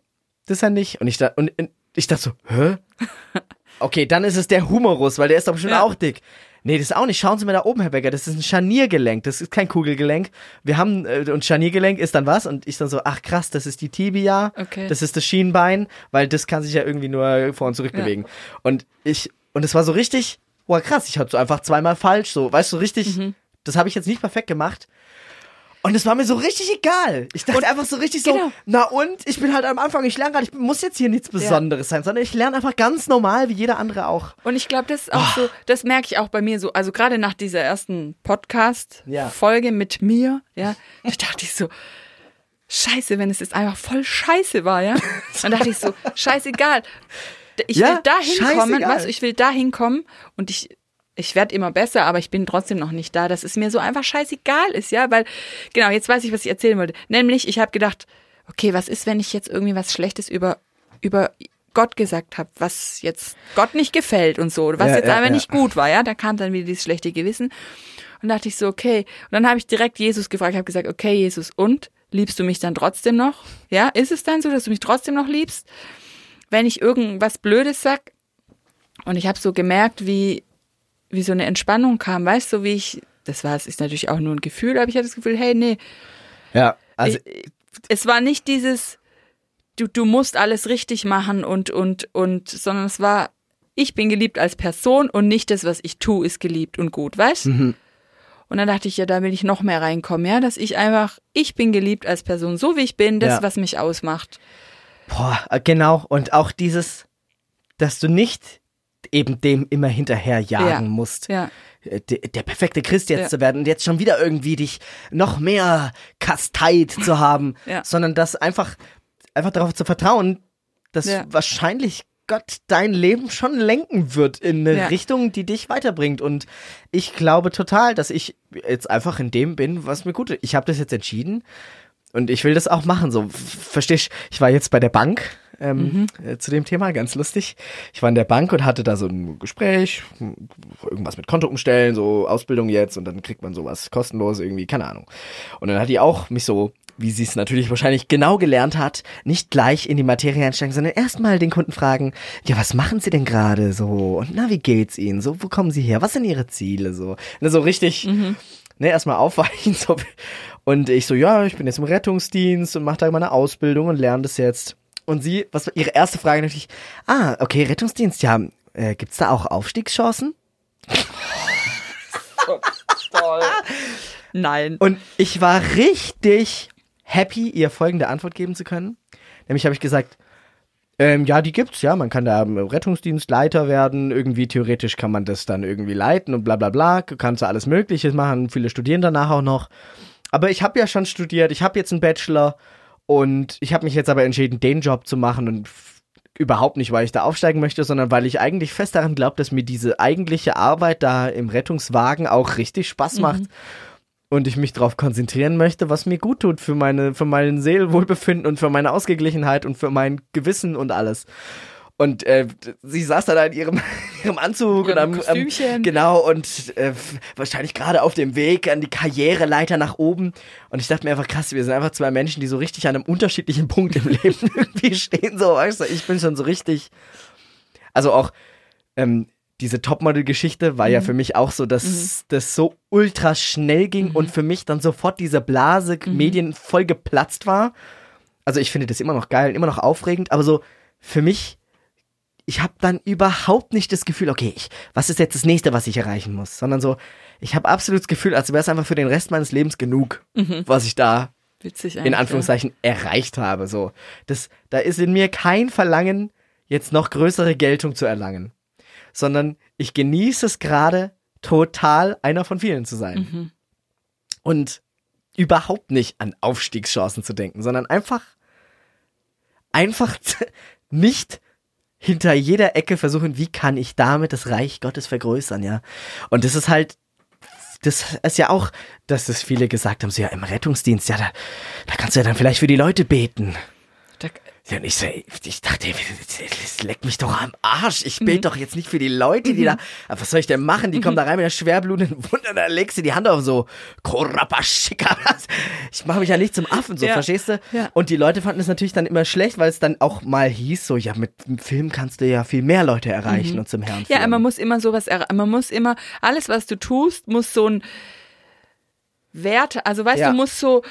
das ist er nicht. Und ich, da, und, und ich dachte so, hä? Okay, dann ist es der Humerus, weil der ist doch bestimmt Ja. auch dick. Nee, das ist auch nicht. Schauen Sie mal da oben, Herr Becker. Das ist ein Scharniergelenk. Das ist kein Kugelgelenk. Wir haben, äh, und Scharniergelenk ist dann was? Und ich dann so, ach krass, das ist die Tibia. Okay. Das ist das Schienbein, weil das kann sich ja irgendwie nur vor und zurück Ja. bewegen. Und ich, und es war so richtig, boah krass, ich hatte so einfach zweimal falsch, so, weißt du, richtig, Mhm. das habe ich jetzt nicht perfekt gemacht. Und es war mir so richtig egal. Ich dachte Und- einfach so richtig so, genau. na und? Ich bin halt am Anfang, ich lerne gerade, ich muss jetzt hier nichts Besonderes sein, sondern ich lerne einfach ganz normal, wie jeder andere auch. Und ich glaube, das ist auch so, das merke ich auch bei mir so, also gerade nach dieser ersten Ja. Podcast-Folge mit mir, ja, da dachte ich so, scheiße, wenn es jetzt einfach voll scheiße war, ja. Dann dachte ich so, scheißegal. Ich Ja, will da hinkommen, was, ich will da hinkommen und ich, ich werde immer besser, aber ich bin trotzdem noch nicht da, dass es mir so einfach scheißegal ist, ja, weil, genau, jetzt weiß ich, was ich erzählen wollte. Nämlich, ich habe gedacht, okay, was ist, wenn ich jetzt irgendwie was Schlechtes über, über Gott gesagt habe, was jetzt Gott nicht gefällt und so, was Ja, jetzt ja, einfach ja. nicht gut war, ja, da kam dann wieder dieses schlechte Gewissen und dachte ich so, okay, und dann habe ich direkt Jesus gefragt, habe gesagt, okay, Jesus, und liebst du mich dann trotzdem noch? Ja, ist es dann so, dass du mich trotzdem noch liebst, wenn ich irgendwas Blödes sag? Und ich habe so gemerkt, wie wie so eine Entspannung kam, weißt du, wie ich das war, es ist natürlich auch nur ein Gefühl, aber ich hatte das Gefühl, hey, nee, Ja, also ich, es war nicht dieses, du, du musst alles richtig machen und, und, und, sondern es war, ich bin geliebt als Person und nicht das, was ich tue, ist geliebt und gut, weißt? Mhm. Und dann dachte ich, ja, da will ich noch mehr reinkommen, ja, dass ich einfach, ich bin geliebt als Person, so wie ich bin, das, Ja. was mich ausmacht. Boah, äh, genau. Und auch dieses, dass du nicht eben dem immer hinterherjagen Ja. musst. Ja. äh, der, der perfekte Christ jetzt Ja. zu werden und jetzt schon wieder irgendwie dich noch mehr kasteit zu haben, Ja. sondern das einfach, einfach darauf zu vertrauen, dass wahrscheinlich Gott dein Leben schon lenken wird in eine Ja. Richtung, die dich weiterbringt. Und ich glaube total, dass ich jetzt einfach in dem bin, was mir gut ist. Ich habe das jetzt entschieden und ich will das auch machen. So, verstehst Ich war jetzt bei der Bank ähm, äh, zu dem Thema, ganz lustig. Ich war in der Bank und hatte da so ein Gespräch, irgendwas mit Konto umstellen, so Ausbildung jetzt und dann kriegt man sowas kostenlos irgendwie, keine Ahnung. Und dann hat die auch mich so, wie sie es natürlich wahrscheinlich genau gelernt hat, nicht gleich in die Materie einsteigen, sondern erstmal den Kunden fragen, ja, was machen sie denn gerade so? Und na, wie geht's ihnen? So, wo kommen sie her? Was sind ihre Ziele? So, ne, so richtig, ne, erstmal aufweichen. So. Und ich so, ja, ich bin jetzt im Rettungsdienst und mache da meine Ausbildung und lerne das jetzt. Und sie, was war ihre erste Frage natürlich, ah, okay, Rettungsdienst, ja, äh, gibt's da auch Aufstiegschancen? Nein. Und ich war richtig happy, ihr folgende Antwort geben zu können. Nämlich habe ich gesagt, ähm, ja, die gibt's, ja. Man kann da Rettungsdienstleiter werden. Irgendwie theoretisch kann man das dann irgendwie leiten und bla bla bla. Kannst du alles Mögliche machen. Viele studieren danach auch noch. Aber ich habe ja schon studiert. Ich habe jetzt einen Bachelor und ich habe mich jetzt aber entschieden, den Job zu machen und überhaupt nicht, weil ich da aufsteigen möchte, sondern weil ich eigentlich fest daran glaube, dass mir diese eigentliche Arbeit da im Rettungswagen auch richtig Spaß macht und ich mich darauf konzentrieren möchte, was mir gut tut für meine, für mein Seelenwohlbefinden und für meine Ausgeglichenheit und für mein Gewissen und alles. Und äh, sie saß da, da in ihrem, ihrem Anzug Ihrem und am, Kostümchen. genau und äh, wahrscheinlich gerade auf dem Weg an die Karriereleiter nach oben. Und ich dachte mir einfach krass, wir sind einfach zwei Menschen, die so richtig an einem unterschiedlichen Punkt im Leben irgendwie stehen. So, weißt du, ich bin schon so richtig. Also auch ähm, diese Topmodel-Geschichte war ja für mich auch so, dass das so ultra schnell ging und für mich dann sofort diese Blase Medien voll geplatzt war. Also ich finde das immer noch geil, immer noch aufregend, aber so für mich, ich habe dann überhaupt nicht das Gefühl, okay, ich, was ist jetzt das nächste, was ich erreichen muss, sondern so, ich habe absolut das Gefühl, als wäre es einfach für den Rest meines Lebens genug, was ich da Witzig in Anführungszeichen erreicht habe. So, das, da ist in mir kein Verlangen, jetzt noch größere Geltung zu erlangen, sondern ich genieße es gerade total, einer von vielen zu sein. Und überhaupt nicht an Aufstiegschancen zu denken, sondern einfach, einfach nicht hinter jeder Ecke versuchen, wie kann ich damit das Reich Gottes vergrößern, ja. Und das ist halt das ist ja auch, dass das viele gesagt haben, so ja, im Rettungsdienst, ja, da, da kannst du ja dann vielleicht für die Leute beten. Ja, und ich, so, ich dachte, das leckt mich doch am Arsch. Ich bete doch jetzt nicht für die Leute, die da. Aber was soll ich denn machen? Die kommen da rein mit der schwerblutenden Wunde, da legst du die Hand auf so. Korapashika. Ich mache mich ja nicht zum Affen, so, Ja. verstehst du? Ja. Und die Leute fanden es natürlich dann immer schlecht, weil es dann auch mal hieß, so, ja, mit dem Film kannst du ja viel mehr Leute erreichen und zum Herrn Ja, führen. man muss immer sowas, er- man muss immer, alles was du tust, muss so ein Wert, also weißt Ja. du, muss so,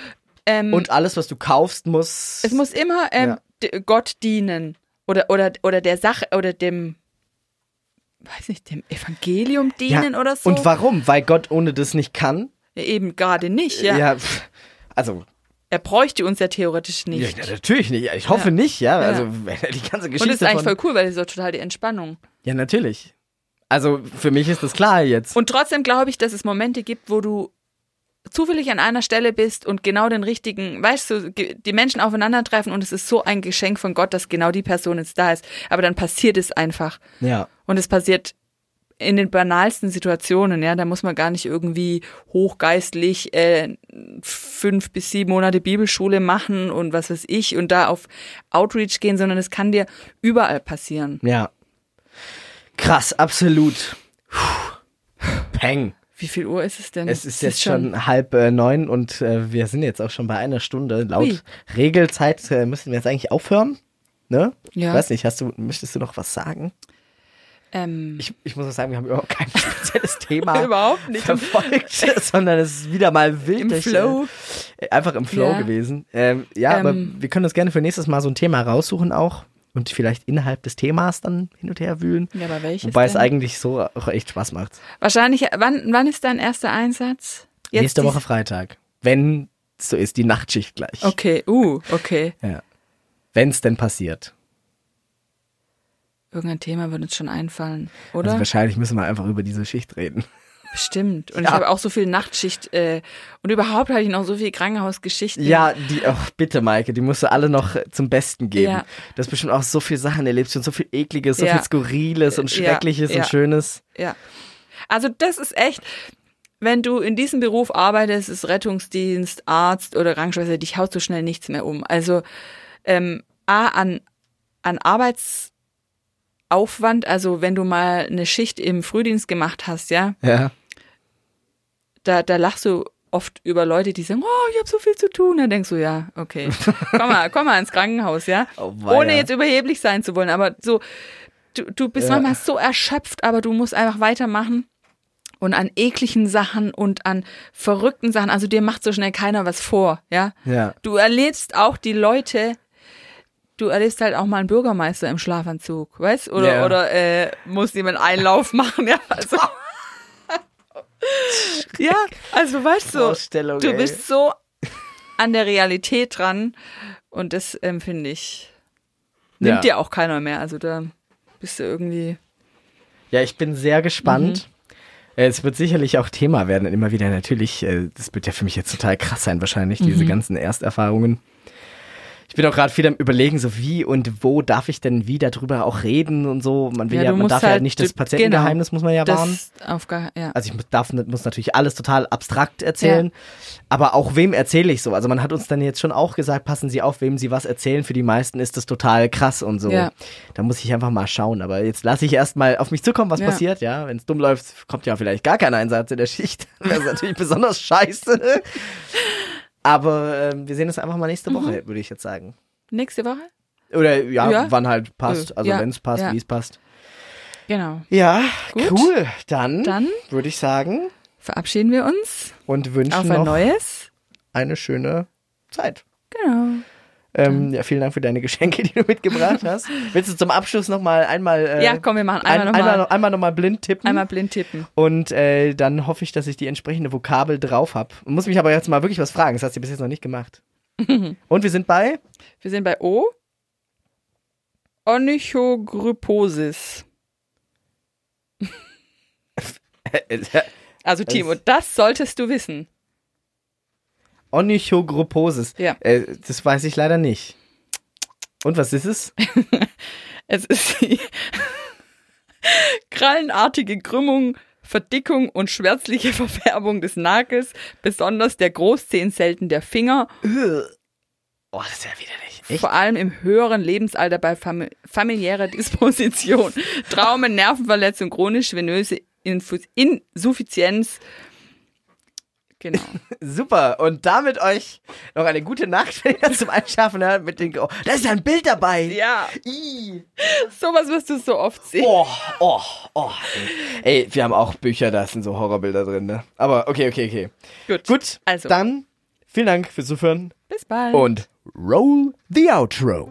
ähm, und alles, was du kaufst, muss. es muss immer ähm, Ja. Gott dienen oder, oder, oder der Sache oder dem, weiß nicht, dem Evangelium dienen oder so. Und warum? Weil Gott ohne das nicht kann? Ja, Eben gerade nicht, ja. Ja, pff, Also, Er bräuchte uns ja theoretisch nicht. Ja, natürlich nicht. Ich hoffe Ja. nicht, ja. Ja. Also, wenn er die ganze Geschichte. Und das ist eigentlich voll cool, weil das ist so total die Entspannung. Ja, natürlich. Also, für mich ist das klar jetzt. Und trotzdem glaube ich, dass es Momente gibt, wo du zufällig an einer Stelle bist und genau den richtigen, weißt du, die Menschen aufeinandertreffen und es ist so ein Geschenk von Gott, dass genau die Person jetzt da ist. Aber dann passiert es einfach. ja. Und es passiert in den banalsten Situationen, ja, da muss man gar nicht irgendwie hochgeistlich äh, fünf bis sieben Monate Bibelschule machen und was weiß ich und da auf Outreach gehen, sondern es kann dir überall passieren. Ja. Krass, absolut. Puh. Peng. Wie viel Uhr ist es denn? Es ist jetzt schon halb äh, neun und äh, wir sind jetzt auch schon bei einer Stunde. Laut Ui. Regelzeit äh, müssen wir jetzt eigentlich aufhören. Ne? Ja. Weiß nicht, hast du, möchtest du noch was sagen? Ähm, Ich, ich muss auch sagen, wir haben überhaupt kein spezielles Thema Überhaupt nicht. verfolgt, sondern es ist wieder mal wild. Im durch, Flow. Äh, einfach im Flow Ja. gewesen. Ähm, ja, aber Ähm. wir können uns gerne für nächstes Mal so ein Thema raussuchen auch und vielleicht innerhalb des Themas dann hin und her wühlen. ja, aber welches Wobei es denn? eigentlich so auch echt Spaß macht. Wahrscheinlich, wann, wann ist dein erster Einsatz? Jetzt Nächste Woche Freitag. Wenn so ist, die Nachtschicht gleich. Okay, uh, okay. Ja. Wenn es denn passiert. Irgendein Thema wird uns schon einfallen, oder? Also wahrscheinlich müssen wir einfach über diese Schicht reden. Bestimmt. Und Ja. ich habe auch so viel Nachtschicht äh, und überhaupt habe ich noch so viel Krankenhausgeschichten. Ja, die, oh, bitte, Maike, die musst du alle noch äh, zum Besten geben. Ja. Du hast bestimmt auch so viele Sachen erlebt und so viel Ekliges, so Ja. viel Skurriles und Ja, Schreckliches und Schönes. Ja. Also das ist echt, wenn du in diesem Beruf arbeitest, ist Rettungsdienst, Arzt oder Krankenschwester, dich haut so schnell nichts mehr um. Also ähm, A, an, an Arbeitsaufwand, also wenn du mal eine Schicht im Frühdienst gemacht hast, ja, Ja. Da, da lachst du oft über Leute, die sagen, oh, ich habe so viel zu tun. Dann denkst du, ja, okay, komm mal, komm mal ins Krankenhaus, ja. Oh. Ohne jetzt überheblich sein zu wollen, aber so, du, du bist Ja. manchmal so erschöpft, aber du musst einfach weitermachen. Und an ekligen Sachen und an verrückten Sachen, also dir macht so schnell keiner was vor, ja. Ja. Du erlebst auch die Leute, du erlebst halt auch mal einen Bürgermeister im Schlafanzug, weißt? Oder, Ja. oder äh, muss jemand Einlauf machen, ja. Also, ja, also weißt du, du ey. bist so an der Realität dran und das ähm, finde ich, nimmt Ja. dir auch keiner mehr. Also da bist du irgendwie. Ja, ich bin sehr gespannt. Mhm. Äh, Es wird sicherlich auch Thema werden, immer wieder natürlich. äh, Das wird ja für mich jetzt total krass sein, wahrscheinlich, Mhm. diese ganzen Ersterfahrungen. Ich bin auch gerade wieder am überlegen, so wie und wo darf ich denn wie darüber auch reden und so. Man will Ja, ja, man darf ja halt- nicht das Patientengeheimnis, muss man ja wahren. Ja. Also ich darf, muss natürlich alles total abstrakt erzählen, aber auch wem erzähle ich so? Also man hat uns dann jetzt schon auch gesagt, passen Sie auf, wem Sie was erzählen. Für die meisten ist das total krass und so. Ja. Da muss ich einfach mal schauen. Aber jetzt lasse ich erst mal auf mich zukommen, was Ja. passiert. Ja, wenn es dumm läuft, kommt ja vielleicht gar kein Einsatz in der Schicht. Das ist natürlich besonders scheiße. Aber ähm, wir sehen uns einfach mal nächste Mhm. Woche, würde ich jetzt sagen. Nächste Woche? Oder ja, Ja. wann halt passt. Äh, Also ja, wenn es passt, ja. wie es passt. Genau. Ja, Gut. cool. Dann, Dann würde ich sagen verabschieden wir uns und wünschen auf noch ein neues. eine schöne Zeit. Genau. Ähm, ja, vielen Dank für deine Geschenke, die du mitgebracht hast. Willst du zum Abschluss noch mal einmal äh, Ja, komm, wir machen ein, einmal einmal, nochmal noch, einmal noch mal blind tippen einmal blind tippen. und äh, dann hoffe ich, dass ich die entsprechende Vokabel drauf habe. Muss mich aber jetzt mal wirklich was fragen. Das hast du bis jetzt noch nicht gemacht. und wir sind bei Wir sind bei O. Onychogryposis. Also Timo, das solltest du wissen. Onychogryposis. Ja. Äh, das weiß ich leider nicht. Und was ist es? Es ist die krallenartige Krümmung, Verdickung und schwärzliche Verfärbung des Nagels, besonders der Großzehenzellen der Finger, Oh, das ist ja widerlich. Echt? vor allem im höheren Lebensalter bei fami familiärer Disposition, Traumen, Nervenverletzung, chronisch venöse Insuffizienz. Genau. Super. Und damit euch noch eine gute Nacht, wenn ihr zum Einschlafen hört mit den. Oh, da ist ja ein Bild dabei. Ja, Ih. sowas wirst du so oft sehen. Oh, oh, oh. Ey. ey, wir haben auch Bücher, da sind so Horrorbilder drin, ne? Aber okay, okay, okay. Gut. Gut, Also. dann vielen Dank fürs Zuhören Bis bald. und roll the outro.